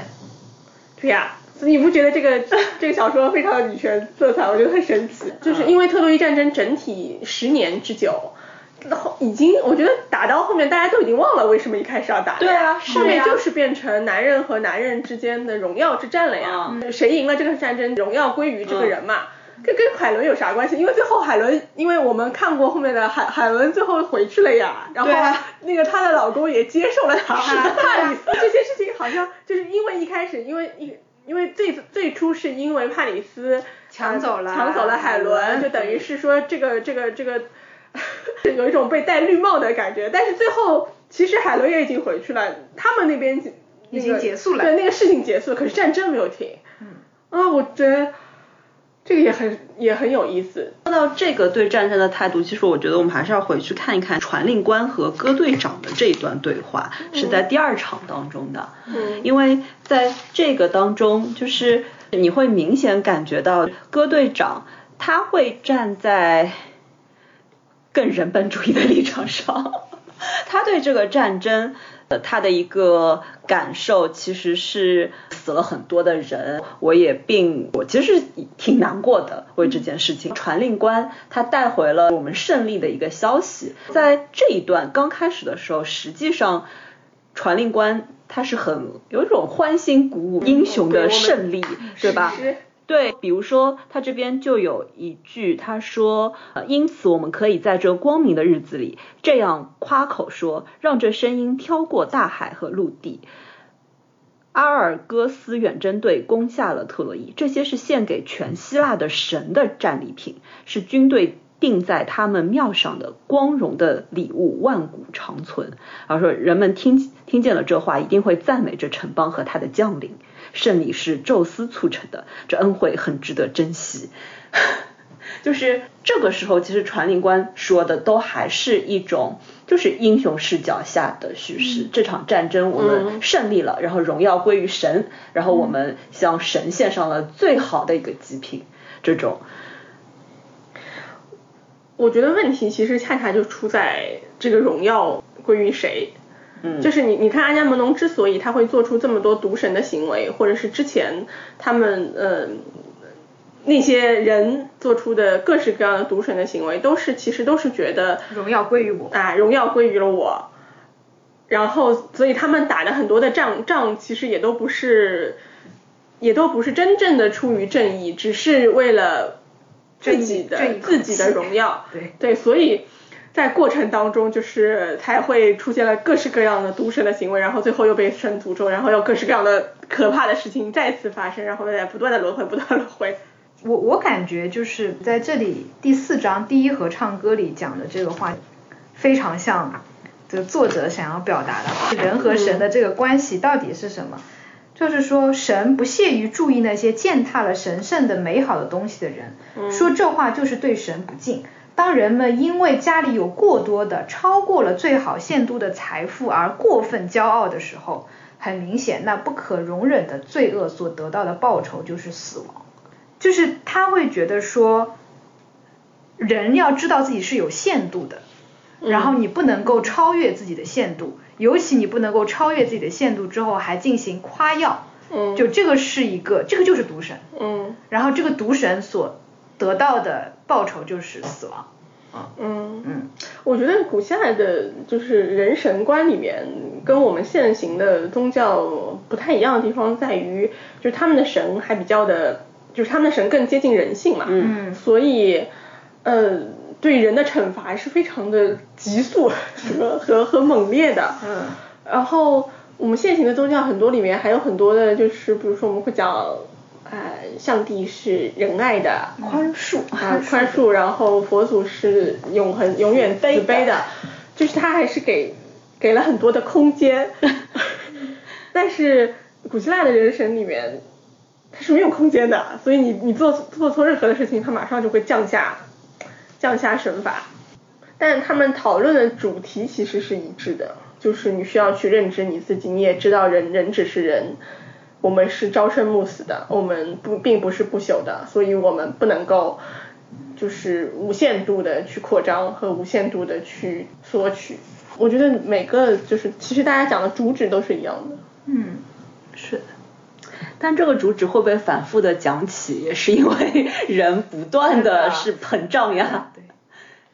[SPEAKER 2] 对呀，你不觉得这个 这个小说非常的女权色彩？我觉得很神奇，就是因为特洛伊战争整体十年之久。后已经，我觉得打到后面大家都已经忘了为什么一开始要打。
[SPEAKER 3] 对啊，
[SPEAKER 2] 后面就是变成男人和男人之间的荣耀之战了呀。谁赢了这个战争，荣耀归于这个人嘛。跟跟海伦有啥关系？因为最后海伦，因为我们看过后面的海海伦最后回去了呀。然后 那个她的老公也接受了她。帕里斯这些事情好像就是因为一开始，因为一因为最最初是因为帕里斯
[SPEAKER 1] 抢走了
[SPEAKER 2] 抢走了海伦，就等于是说这个这个这个。有一种被戴绿帽的感觉，但是最后其实海伦也已经回去了，他们那边
[SPEAKER 1] 已经结束了，
[SPEAKER 2] 对那个事情结束了，可是战争没有停。
[SPEAKER 1] 嗯
[SPEAKER 2] 啊，我觉得这个也很也很有意思。
[SPEAKER 3] 说到这个对战争的态度，其实我觉得我们还是要回去看一看传令官和歌队长的这一段对话，是在第二场当中的。
[SPEAKER 2] 嗯，
[SPEAKER 3] 因为在这个当中，就是你会明显感觉到歌队长他会站在。更人本主义的立场上，他对这个战争，呃，他的一个感受其实是死了很多的人，我也并我其实挺难过的为这件事情。传令官他带回了我们胜利的一个消息，在这一段刚开始的时候，实际上传令官他是很有一种欢欣鼓舞英雄的胜利，对吧？对，比如说他这边就有一句，他说，呃，因此我们可以在这光明的日子里这样夸口说，让这声音飘过大海和陆地。阿尔戈斯远征队攻下了特洛伊，这些是献给全希腊的神的战利品，是军队钉在他们庙上的光荣的礼物，万古长存。而说人们听听见了这话，一定会赞美这城邦和他的将领。胜利是宙斯促成的，这恩惠很值得珍惜。就是这个时候，其实传令官说的都还是一种，就是英雄视角下的叙事。这场战争我们胜利了，然后荣耀归于神，然后我们向神献上了最好的一个祭品。这种，
[SPEAKER 2] 我觉得问题其实恰恰就出在这个荣耀归于谁。
[SPEAKER 3] 嗯，
[SPEAKER 2] 就是你你看阿伽门农之所以他会做出这么多毒神的行为，或者是之前他们呃那些人做出的各式各样的毒神的行为，都是其实都是觉得
[SPEAKER 1] 荣耀归于我
[SPEAKER 2] 啊，荣耀归于了我。然后，所以他们打的很多的仗仗，其实也都不是，也都不是真正的出于正义，只是为了自己的自己的荣耀。
[SPEAKER 1] 对
[SPEAKER 2] 对，所以在过程当中，就是才会出现了各式各样的毒神的行为，然后最后又被神诅咒，然后又各式各样的可怕的事情再次发生，然后在不断的轮回，不断轮回。
[SPEAKER 1] 我我感觉就是在这里第四章第一和唱歌里讲的这个话，非常像。这个作者想要表达的，人和神的这个关系到底是什么？就是说，神不屑于注意那些践踏了神圣的美好的东西的人，说这话就是对神不敬。当人们因为家里有过多的超过了最好限度的财富而过分骄傲的时候，很明显，那不可容忍的罪恶所得到的报酬就是死亡。就是他会觉得说，人要知道自己是有限度的。然后你不能够超越自己的限度，尤其你不能够超越自己的限度之后还进行夸耀，
[SPEAKER 2] 嗯，
[SPEAKER 1] 就这个是一个，这个就是毒神，
[SPEAKER 2] 嗯，
[SPEAKER 1] 然后这个毒神所得到的报酬就是死亡，
[SPEAKER 2] 嗯
[SPEAKER 1] 嗯，
[SPEAKER 2] 我觉得古希腊的就是人神观里面跟我们现行的宗教不太一样的地方在于，就是他们的神还比较的，就是他们的神更接近人性嘛，
[SPEAKER 1] 嗯，
[SPEAKER 2] 所以，呃。对人的惩罚是非常的急速和和和猛烈的，
[SPEAKER 1] 嗯，
[SPEAKER 2] 然后我们现行的宗教很多里面还有很多的，就是比如说我们会讲，呃，上帝是仁爱的，
[SPEAKER 3] 宽恕
[SPEAKER 2] 啊，宽恕，然后佛祖是永恒永远慈悲的，就是他还是给给了很多的空间，但是古希腊的人神里面他是没有空间的，所以你你做做错任何的事情，他马上就会降下。降下神罚，但他们讨论的主题其实是一致的，就是你需要去认知你自己，你也知道人人只是人，我们是朝生暮死的，我们不并不是不朽的，所以我们不能够就是无限度的去扩张和无限度的去索取。我觉得每个就是其实大家讲的主旨都是一样的。
[SPEAKER 1] 嗯，是的。
[SPEAKER 3] 但这个主旨会不会反复的讲起，也是因为人不断 的是膨胀呀。
[SPEAKER 1] 对，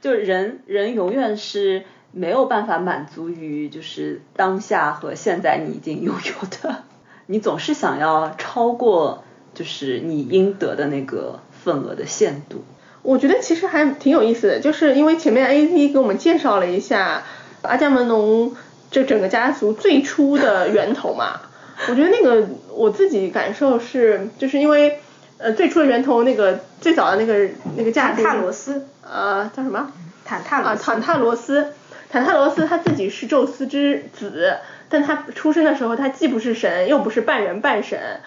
[SPEAKER 3] 就人人永远是没有办法满足于就是当下和现在你已经拥有的，你总是想要超过就是你应得的那个份额的限度。
[SPEAKER 2] 我觉得其实还挺有意思的，就是因为前面 A Z 给我们介绍了一下阿伽门农这整个家族最初的源头嘛。我觉得那个我自己感受是，就是因为呃最初的源头那个最早的那个那个家
[SPEAKER 1] 族，塔罗斯，
[SPEAKER 2] 呃叫什么？
[SPEAKER 1] 坦塔罗斯。
[SPEAKER 2] 啊，坦塔罗斯，坦塔罗斯他自己是宙斯之子，但他出生的时候他既不是神，又不是半人半神，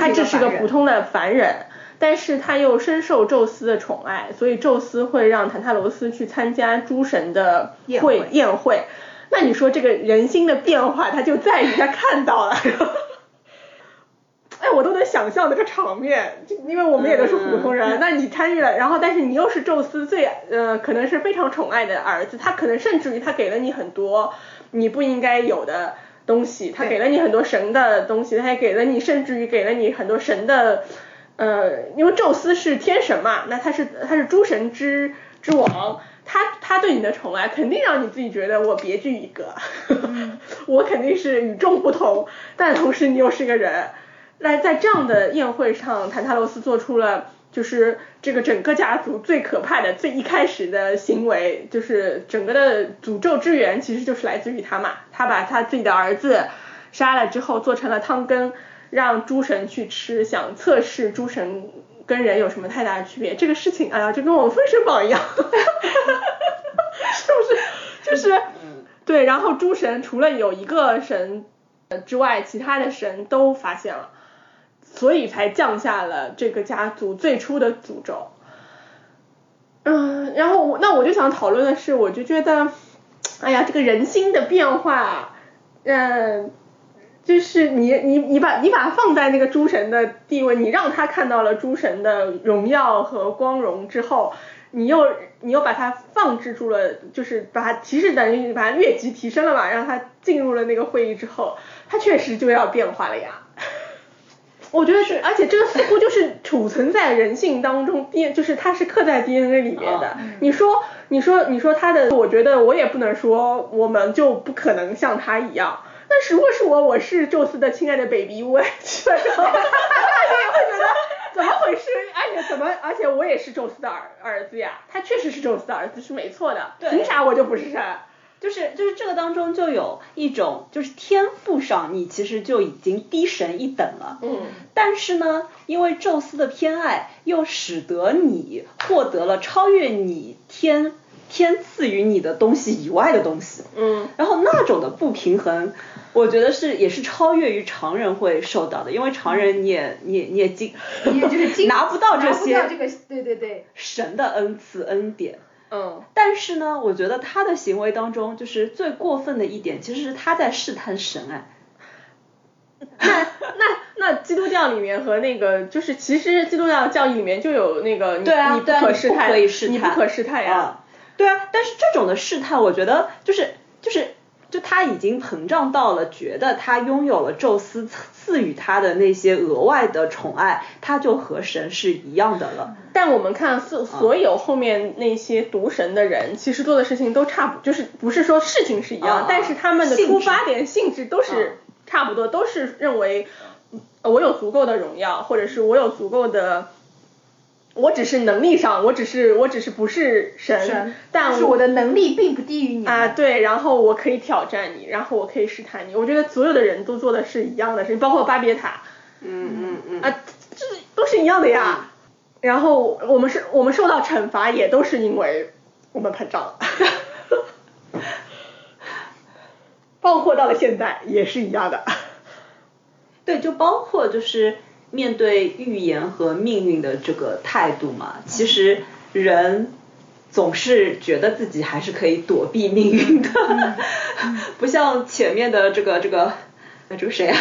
[SPEAKER 1] 他
[SPEAKER 2] 只是个普通的凡人，但是他又深受宙斯的宠爱，所以宙斯会让坦塔罗斯去参加诸神的会宴会。那你说这个人心的变化，他就在于他看到了，哎，我都能想象那个场面，就因为我们也都是普通人。那你参与了，然后但是你又是宙斯最呃可能是非常宠爱的儿子，他可能甚至于他给了你很多你不应该有的东西，他给了你很多神的东西，他也给了你甚至于给了你很多神的呃，因为宙斯是天神嘛，那他是他是诸神之之王。他他对你的宠爱肯定让你自己觉得我别具一格，我肯定是与众不同，但同时你又是个人。那在这样的宴会上，坦塔罗斯做出了就是这个整个家族最可怕的最一开始的行为，就是整个的诅咒之源其实就是来自于他嘛。他把他自己的儿子杀了之后做成了汤羹，让诸神去吃，想测试诸神。跟人有什么太大的区别？这个事情，哎呀，就跟我们封神榜一样，是不是？就是，对。然后诸神除了有一个神之外，其他的神都发现了，所以才降下了这个家族最初的诅咒。嗯，然后我那我就想讨论的是，我就觉得，哎呀，这个人心的变化，嗯。就是你你你把你把它放在那个诸神的地位，你让他看到了诸神的荣耀和光荣之后，你又你又把它放置住了，就是把它其实等于把它越级提升了嘛，让他进入了那个会议之后，他确实就要变化了呀。我觉得是，而且这个似乎就是储存在人性当中，D 就是它是刻在 DNA 里面的。你说，你说，你说他的，我觉得我也不能说我们就不可能像他一样。但是如果是我，我是宙斯的亲爱的 baby，我也觉得，哈哈哈会觉得怎么回事？而且怎么，而且我也是宙斯的儿儿子呀，他确实是宙斯的儿子是没错的，凭啥我就不是神？
[SPEAKER 3] 就是就是这个当中就有一种就是天赋上你其实就已经低神一等了，
[SPEAKER 2] 嗯，
[SPEAKER 3] 但是呢，因为宙斯的偏爱又使得你获得了超越你天天赐予你的东西以外的东西，
[SPEAKER 2] 嗯，
[SPEAKER 3] 然后那种的不平衡，我觉得是也是超越于常人会受到的，因为常人你也你也你也经
[SPEAKER 1] 也就是
[SPEAKER 3] 拿不到这些
[SPEAKER 1] 这个对对对
[SPEAKER 3] 神的恩赐恩典。
[SPEAKER 2] 嗯，
[SPEAKER 3] 但是呢，我觉得他的行为当中，就是最过分的一点，其实是他在试探神哎。
[SPEAKER 2] 那那那基督教里面和那个，就是其实基督教教义里面就有那个，
[SPEAKER 3] 对啊，
[SPEAKER 2] 你不可试探，
[SPEAKER 3] 你
[SPEAKER 2] 不可试探呀。
[SPEAKER 3] 对啊，但是这种的试探，我觉得就是就是。就他已经膨胀到了，觉得他拥有了宙斯赐予他的那些额外的宠爱，他就和神是一样的了。
[SPEAKER 2] 但我们看所所有后面那些毒神的人，其实做的事情都差不，就是不是说事情是一样，但是他们的出发点性质都是差不多，都是认为我有足够的荣耀，或者是我有足够的。我只是能力上，我只是我只是不是神，但
[SPEAKER 1] 是我的能力并不低于你
[SPEAKER 2] 啊。对，然后我可以挑战你，然后我可以试探你。我觉得所有的人都做的是一样的事情，包括巴别塔。
[SPEAKER 3] 嗯嗯嗯。
[SPEAKER 2] 啊，这都是一样的呀。然后我们是，我们受到惩罚也都是因为我们膨胀了。包括到了现在也是一样的。
[SPEAKER 3] 对，就包括就是。面对预言和命运的这个态度嘛，其实人总是觉得自己还是可以躲避命运的，不像前面的这个这个那这个谁啊？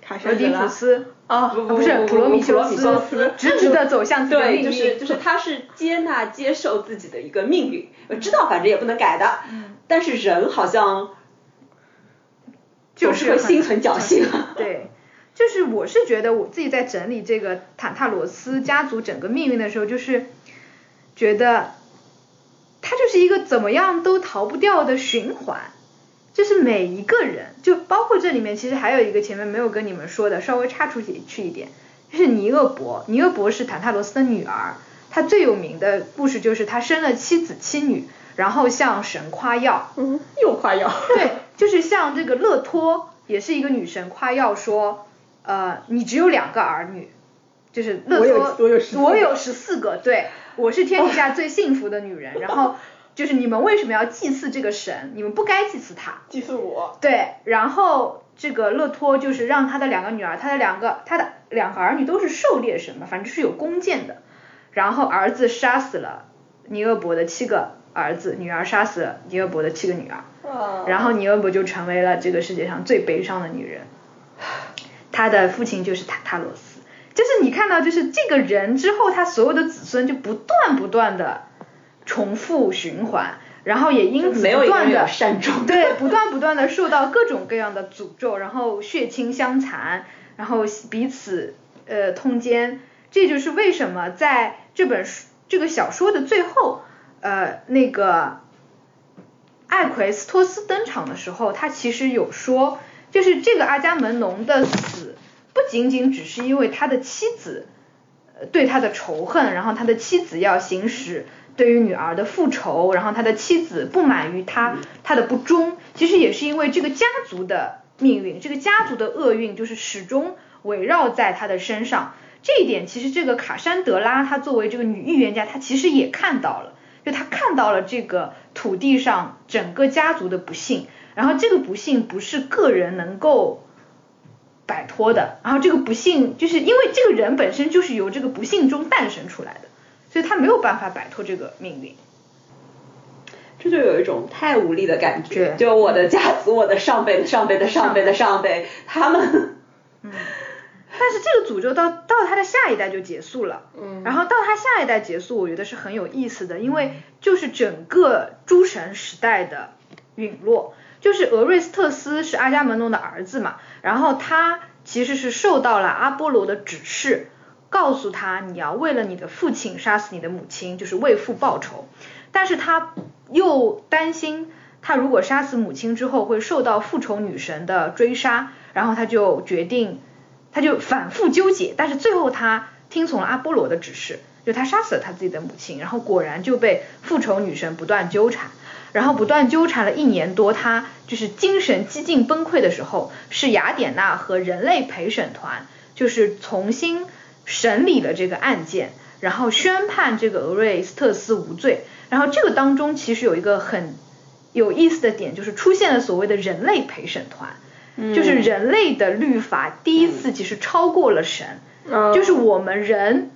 [SPEAKER 2] 卡
[SPEAKER 1] 俄狄浦斯
[SPEAKER 2] 啊，
[SPEAKER 1] 不不是普罗米修斯，直直的走向自己的
[SPEAKER 3] 命运。对，就是就是他是接纳接受自己的一个命运，知道反正也不能改的。但是人好像
[SPEAKER 1] 就是
[SPEAKER 3] 会心存侥幸。
[SPEAKER 1] 对。就是我是觉得我自己在整理这个坦塔罗斯家族整个命运的时候，就是觉得它就是一个怎么样都逃不掉的循环，就是每一个人，就包括这里面其实还有一个前面没有跟你们说的，稍微插出去去一点，就是尼厄伯，尼厄伯是坦塔罗斯的女儿，她最有名的故事就是她生了七子七女，然后向神夸耀，
[SPEAKER 2] 嗯，又夸耀，
[SPEAKER 1] 对，就是像这个勒托也是一个女神夸耀说。呃，你只有两个儿女，就是勒
[SPEAKER 2] 索，
[SPEAKER 1] 我有十四个，对，我是天底下最幸福的女人。然后就是你们为什么要祭祀这个神？你们不该祭祀他，
[SPEAKER 2] 祭祀我。
[SPEAKER 1] 对，然后这个勒托就是让他的两个女儿，他的两个他的两个儿女都是狩猎神嘛，反正是有弓箭的。然后儿子杀死了尼厄伯的七个儿子，女儿杀死了尼厄伯的七个女儿。然后尼厄伯就成为了这个世界上最悲伤的女人。他的父亲就是塔塔罗斯，就是你看到就是这个人之后，他所有的子孙就不断不断的重复循环，然后也因此不断的
[SPEAKER 3] 善终，
[SPEAKER 1] 对，不断不断的受到各种各样的诅咒，然后血亲相残，然后彼此呃通奸，这就是为什么在这本书这个小说的最后，呃那个艾奎斯托斯登场的时候，他其实有说。就是这个阿伽门农的死，不仅仅只是因为他的妻子呃对他的仇恨，然后他的妻子要行使对于女儿的复仇，然后他的妻子不满于他他的不忠，其实也是因为这个家族的命运，这个家族的厄运就是始终围绕在他的身上。这一点其实这个卡珊德拉她作为这个女预言家，她其实也看到了，就她看到了这个土地上整个家族的不幸。然后这个不幸不是个人能够摆脱的，然后这个不幸就是因为这个人本身就是由这个不幸中诞生出来的，所以他没有办法摆脱这个命运。
[SPEAKER 3] 这就有一种太无力的感觉，就我的家族，我的上辈的上辈的上辈的上辈，他们。
[SPEAKER 1] 嗯。但是这个诅咒到到他的下一代就结束了，嗯。然后到他下一代结束，我觉得是很有意思的，因为就是整个诸神时代的陨落。就是俄瑞斯特斯是阿伽门农的儿子嘛，然后他其实是受到了阿波罗的指示，告诉他你要为了你的父亲杀死你的母亲，就是为父报仇。但是他又担心，他如果杀死母亲之后会受到复仇女神的追杀，然后他就决定，他就反复纠结，但是最后他听从了阿波罗的指示，就他杀死了他自己的母亲，然后果然就被复仇女神不断纠缠，然后不断纠缠了一年多，他就是精神几近崩溃的时候，是雅典娜和人类陪审团就是重新审理了这个案件，然后宣判这个俄瑞斯特斯无罪。然后这个当中其实有一个很有意思的点，就是出现了所谓的人类陪审团，就是人类的律法第一次其实超过了神，就是我们人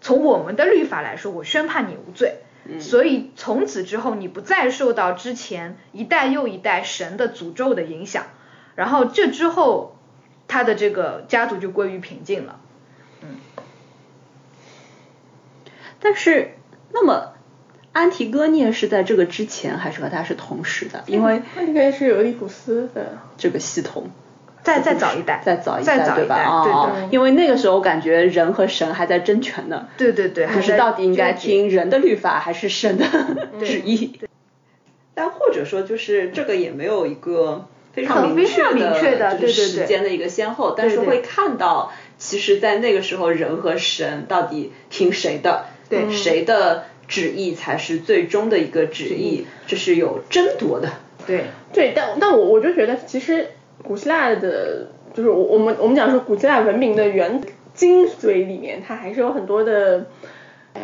[SPEAKER 1] 从我们的律法来说，我宣判你无罪，所以从此之后你不再受到之前一代又一代神的诅咒的影响，然后这之后他的这个家族就归于平静了，嗯，
[SPEAKER 3] 但是那么。安提戈涅是在这个之前还是和他是同时的？因为
[SPEAKER 2] 安提戈涅是俄狄浦斯的
[SPEAKER 3] 这个系统，
[SPEAKER 1] 再再早一代，
[SPEAKER 3] 再早
[SPEAKER 1] 一代
[SPEAKER 3] 对吧？啊，因为那个时候感觉人和神还在争权呢。
[SPEAKER 1] 对对对，
[SPEAKER 3] 就是到底应该听人的律法还是神的旨意？但或者说就是这个也没有一个非常明
[SPEAKER 1] 确
[SPEAKER 3] 的就是时间的一个先后，但是会看到其实，在那个时候人和神到底听谁的？
[SPEAKER 1] 对，
[SPEAKER 3] 谁的？旨意才是最终的一个旨意，这是有争夺的。
[SPEAKER 1] 对
[SPEAKER 2] 对，但但我我就觉得，其实古希腊的，就是我我们我们讲说古希腊文明的原精髓里面，它还是有很多的，呃，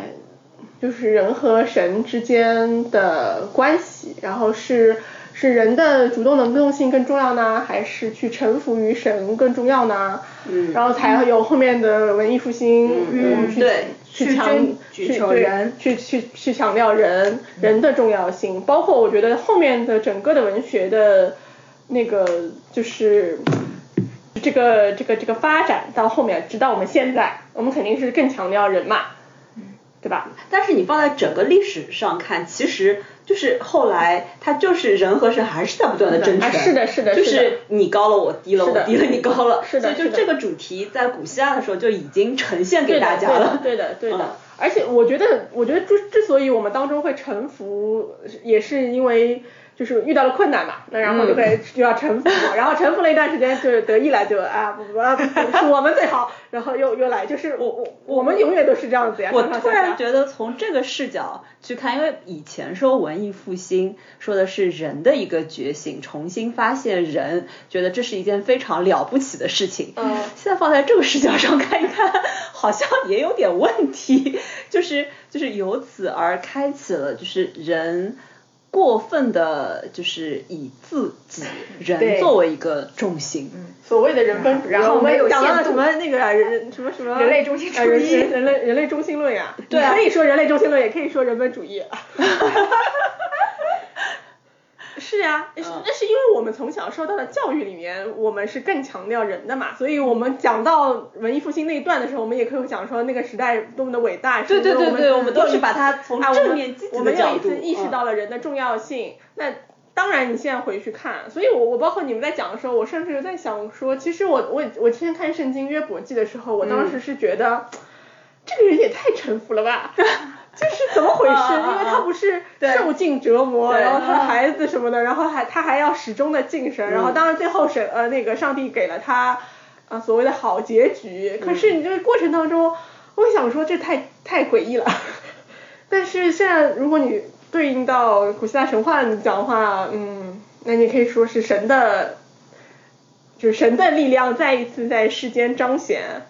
[SPEAKER 2] 就是人和神之间的关系，然后是是人的主动能动性更重要呢，还是去臣服于神更重要呢？嗯，然后才有后面的文艺复兴，
[SPEAKER 3] 嗯，对。
[SPEAKER 2] 去强去对去去去强调人人的重要性，包括我觉得后面的整个的文学的那个就是这个这个这个发展到后面，直到我们现在，我们肯定是更强调人嘛，对吧？
[SPEAKER 3] 但是你放在整个历史上看，其实。就是后来他就是人和神还是在不断的争权，
[SPEAKER 2] 是的，是的，
[SPEAKER 3] 就是你高了我低了，我低了你高了，
[SPEAKER 2] 是的，
[SPEAKER 3] 所以就这个主题在古希腊的时候就已经呈现给大家了，
[SPEAKER 2] 对的，对的，而且我觉得，我觉得之之所以我们当中会臣服，也是因为。就是遇到了困难嘛，那然后就会就要臣服，然后臣服了一段时间，就是得意了，就啊不不不，是我们最好，然后又又来，就是我我我们永远都是这样子呀。
[SPEAKER 3] 我突然觉得从这个视角去看，因为以前说文艺复兴说的是人的一个觉醒，重新发现人，觉得这是一件非常了不起的事情。嗯。现在放在这个视角上看一看，好像也有点问题，就是就是由此而开启了就是人。过分的，就是以自己人作为一个重心，
[SPEAKER 2] 所谓的人分，
[SPEAKER 1] 然后我们
[SPEAKER 2] 讲了什么那个人什么什么？
[SPEAKER 1] 人类中心主
[SPEAKER 2] 义，人类人类中心论呀，
[SPEAKER 3] 对，
[SPEAKER 2] 可以说人类中心论，也可以说人本主义。是呀，那是因为我们从小受到的教育里面，我们是更强调人的嘛，所以我们讲到文艺复兴那一段的时候，我们也可以讲说那个时代多么的伟大。
[SPEAKER 3] 对对对对，我们都是把它从正
[SPEAKER 2] 面积极的角度。我们又一次意识到了人的重要性。那当然，你现在回去看，所以我我包括你们在讲的时候，我甚至在想说，其实我我我之前看圣经约伯记的时候，我当时是觉得这个人也太臣服了吧。就是怎么回事？因为他不是受尽折磨，然后他的孩子什么的，然后还他还要始终的敬神，然后当然最后神呃那个上帝给了他啊所谓的好结局。可是你这个过程当中，我想说这太太诡异了。但是现在如果你对应到古希腊神话讲的话，嗯，那你可以说是神的，就是神的力量再一次在世间彰显。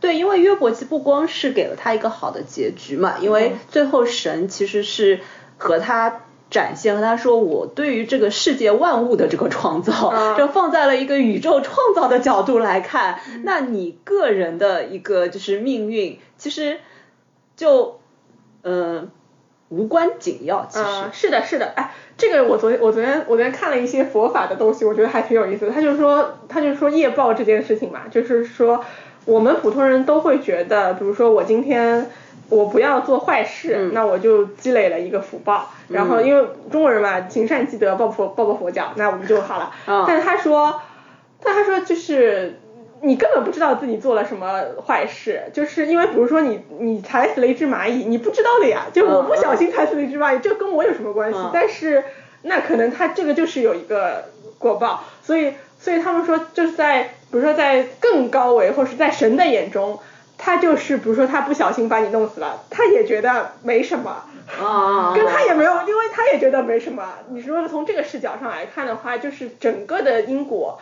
[SPEAKER 3] 对，因为约伯记不光是给了他一个好的结局嘛，因为最后神其实是和他展现和他说，我对于这个世界万物的这个创造，就放在了一个宇宙创造的角度来看，那你个人的一个就是命运，其实就嗯无关紧要。其实
[SPEAKER 2] 是的，是的，哎，这个我昨天我昨天我昨天看了一些佛法的东西，我觉得还挺有意思的。他就说他就说业报这件事情嘛，就是说。我们普通人都会觉得，比如说我今天我不要做坏事，那我就积累了一个福报。然后因为中国人嘛，行善积德，报佛报报佛脚，那我们就好了。但是他说，但他说就是你根本不知道自己做了什么坏事，就是因为比如说你你踩死了一只蚂蚁，你不知道的呀，就我不小心踩死了一只蚂蚁，这跟我有什么关系？但是那可能他这个就是有一个果报，所以所以他们说就是在比如说在更高维或是在神的眼中，他就是比如说他不小心把你弄死了，他也觉得没什么，
[SPEAKER 3] 啊，
[SPEAKER 2] 跟他也没有，因为他也觉得没什么。你说从这个视角上来看的话，就是整个的因果。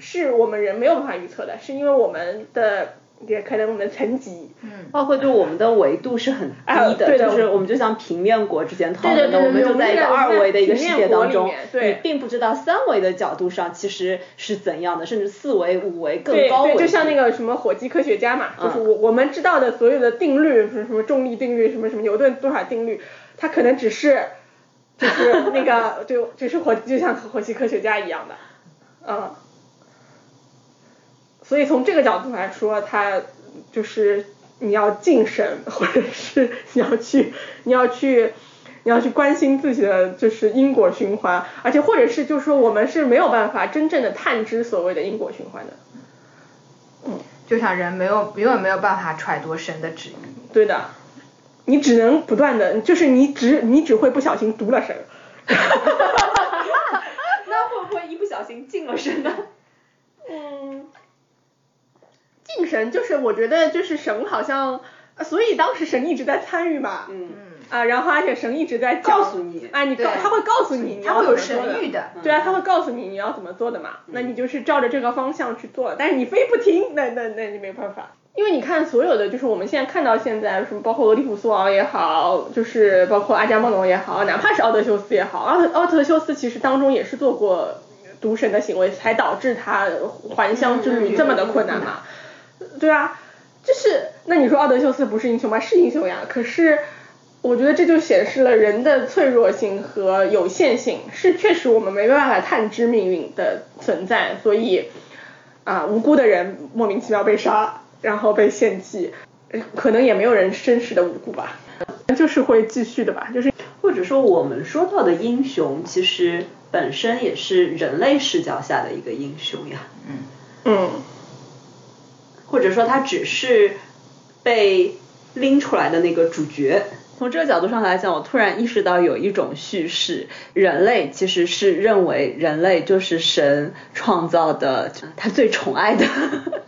[SPEAKER 2] 是我们人没有办法预测的，是因为我们的也可能我们的层级，
[SPEAKER 3] 嗯，包括就我们的维度是很低
[SPEAKER 2] 的，
[SPEAKER 3] 就是我们就像平面国之间讨论的，我们就在一个二维的一个世界当中，你并不知道三维的角度上其实是怎样的，甚至四维、五维更高维。
[SPEAKER 2] 对，就像那个什么火鸡科学家嘛，就是我我们知道的所有的定律，什么什么重力定律，什么什么牛顿多少定律，它可能只是就是那个 就就是火就像火鸡科学家一样的，嗯。所以从这个角度来说，他就是你要敬神，或者是你要去，你要去，你要去关心自己的就是因果循环，而且或者是就是说我们是没有办法真正的探知所谓的因果循环的。
[SPEAKER 1] 嗯，就像人没有永远没有办法揣度神的旨意。
[SPEAKER 2] 对的，你只能不断的，就是你只你只会不小心读了神。
[SPEAKER 3] 哈哈哈哈哈哈！那会不会一不小心进了神呢？
[SPEAKER 2] 嗯。敬神就是我觉得就是神好像，所以当时神一直在参与嘛，
[SPEAKER 3] 嗯。
[SPEAKER 2] 啊，然后而且神一直在
[SPEAKER 3] 告诉你，
[SPEAKER 2] 啊，你告他会告诉你，
[SPEAKER 1] 他会有神谕的，
[SPEAKER 2] 对啊，他会告诉你你要怎么做的嘛，那你就是照着这个方向去做，但是你非不听，那那那你没办法，因为你看所有的就是我们现在看到现在什么包括俄狄浦斯王也好，就是包括阿伽门农也好，哪怕是奥德修斯也好，奥特奥特修斯其实当中也是做过毒神的行为，才导致他还乡之旅这么的困难嘛。对啊，就是那你说奥德修斯不是英雄吗？是英雄呀。可是我觉得这就显示了人的脆弱性和有限性，是确实我们没办法探知命运的存在。所以啊，无辜的人莫名其妙被杀，然后被献祭，可能也没有人真实的无辜吧，就是会继续的吧。就是
[SPEAKER 3] 或者说我们说到的英雄，其实本身也是人类视角下的一个英雄呀。
[SPEAKER 2] 嗯嗯。
[SPEAKER 3] 或者说他只是被拎出来的那个主角。从这个角度上来讲，我突然意识到有一种叙事，人类其实是认为人类就是神创造的，他最宠爱的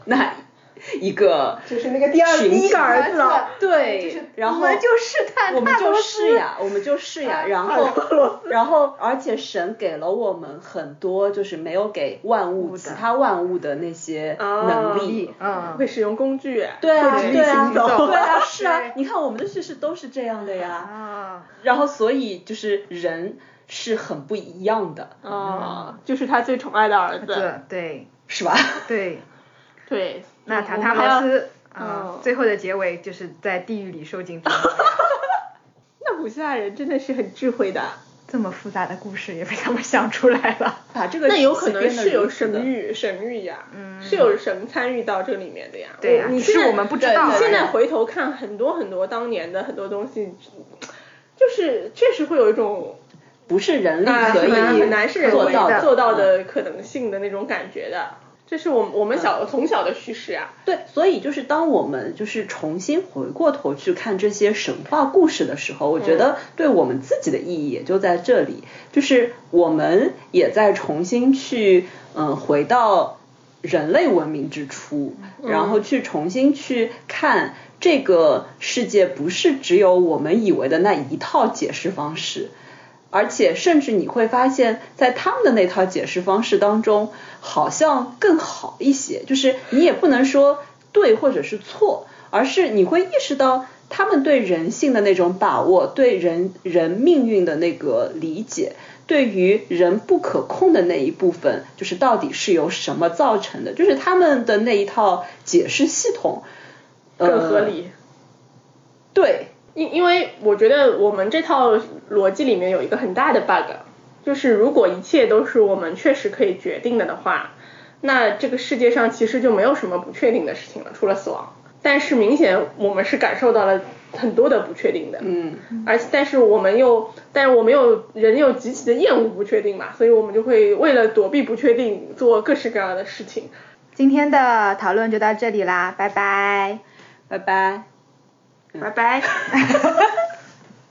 [SPEAKER 3] 那。一个
[SPEAKER 2] 就是那个第二第一个儿子，
[SPEAKER 3] 对，然后
[SPEAKER 1] 我们就试探，
[SPEAKER 3] 我们就是呀，我们就是呀，然后然后而且神给了我们很多，就是没有给万物其他万物的那些能力，
[SPEAKER 1] 嗯，
[SPEAKER 2] 会使用工具，
[SPEAKER 3] 对啊，
[SPEAKER 2] 对啊，
[SPEAKER 3] 对啊，是啊，你看我们的叙事都是这样的呀，
[SPEAKER 1] 啊，
[SPEAKER 3] 然后所以就是人是很不一样的，
[SPEAKER 2] 啊，就是他最宠爱的儿子，
[SPEAKER 1] 对，
[SPEAKER 3] 是吧？
[SPEAKER 1] 对，
[SPEAKER 2] 对。
[SPEAKER 1] 那塔塔罗斯，嗯，最后的结尾就是在地狱里受尽折磨。
[SPEAKER 2] 那古希腊人真的是很智慧的，
[SPEAKER 1] 这么复杂的故事也被他们想出来了。
[SPEAKER 3] 把这个
[SPEAKER 2] 那有可能是有神谕，神谕呀，
[SPEAKER 1] 嗯，
[SPEAKER 2] 是有神参与到这里面的呀。
[SPEAKER 1] 对呀，
[SPEAKER 2] 你
[SPEAKER 1] 是我们不知道。
[SPEAKER 2] 你现在回头看很多很多当年的很多东西，就是确实会有一种
[SPEAKER 3] 不是人力可以
[SPEAKER 2] 很难是人
[SPEAKER 3] 做到
[SPEAKER 2] 做到的可能性的那种感觉的。这是我我们小从小的叙事啊，
[SPEAKER 3] 对，所以就是当我们就是重新回过头去看这些神话故事的时候，我觉得对我们自己的意义也就在这里，就是我们也在重新去嗯回到人类文明之初，然后去重新去看这个世界不是只有我们以为的那一套解释方式。而且，甚至你会发现，在他们的那套解释方式当中，好像更好一些。就是你也不能说对或者是错，而是你会意识到他们对人性的那种把握，对人人命运的那个理解，对于人不可控的那一部分，就是到底是由什么造成的，就是他们的那一套解释系统
[SPEAKER 2] 更合理。
[SPEAKER 3] 对。
[SPEAKER 2] 因因为我觉得我们这套逻辑里面有一个很大的 bug，就是如果一切都是我们确实可以决定的的话，那这个世界上其实就没有什么不确定的事情了，除了死亡。但是明显我们是感受到了很多的不确定的，
[SPEAKER 3] 嗯，
[SPEAKER 2] 而但是我们又，但是我们又人又极其的厌恶不确定嘛，所以我们就会为了躲避不确定做各式各样的事情。
[SPEAKER 1] 今天的讨论就到这里啦，拜拜，
[SPEAKER 3] 拜拜，
[SPEAKER 2] 拜拜。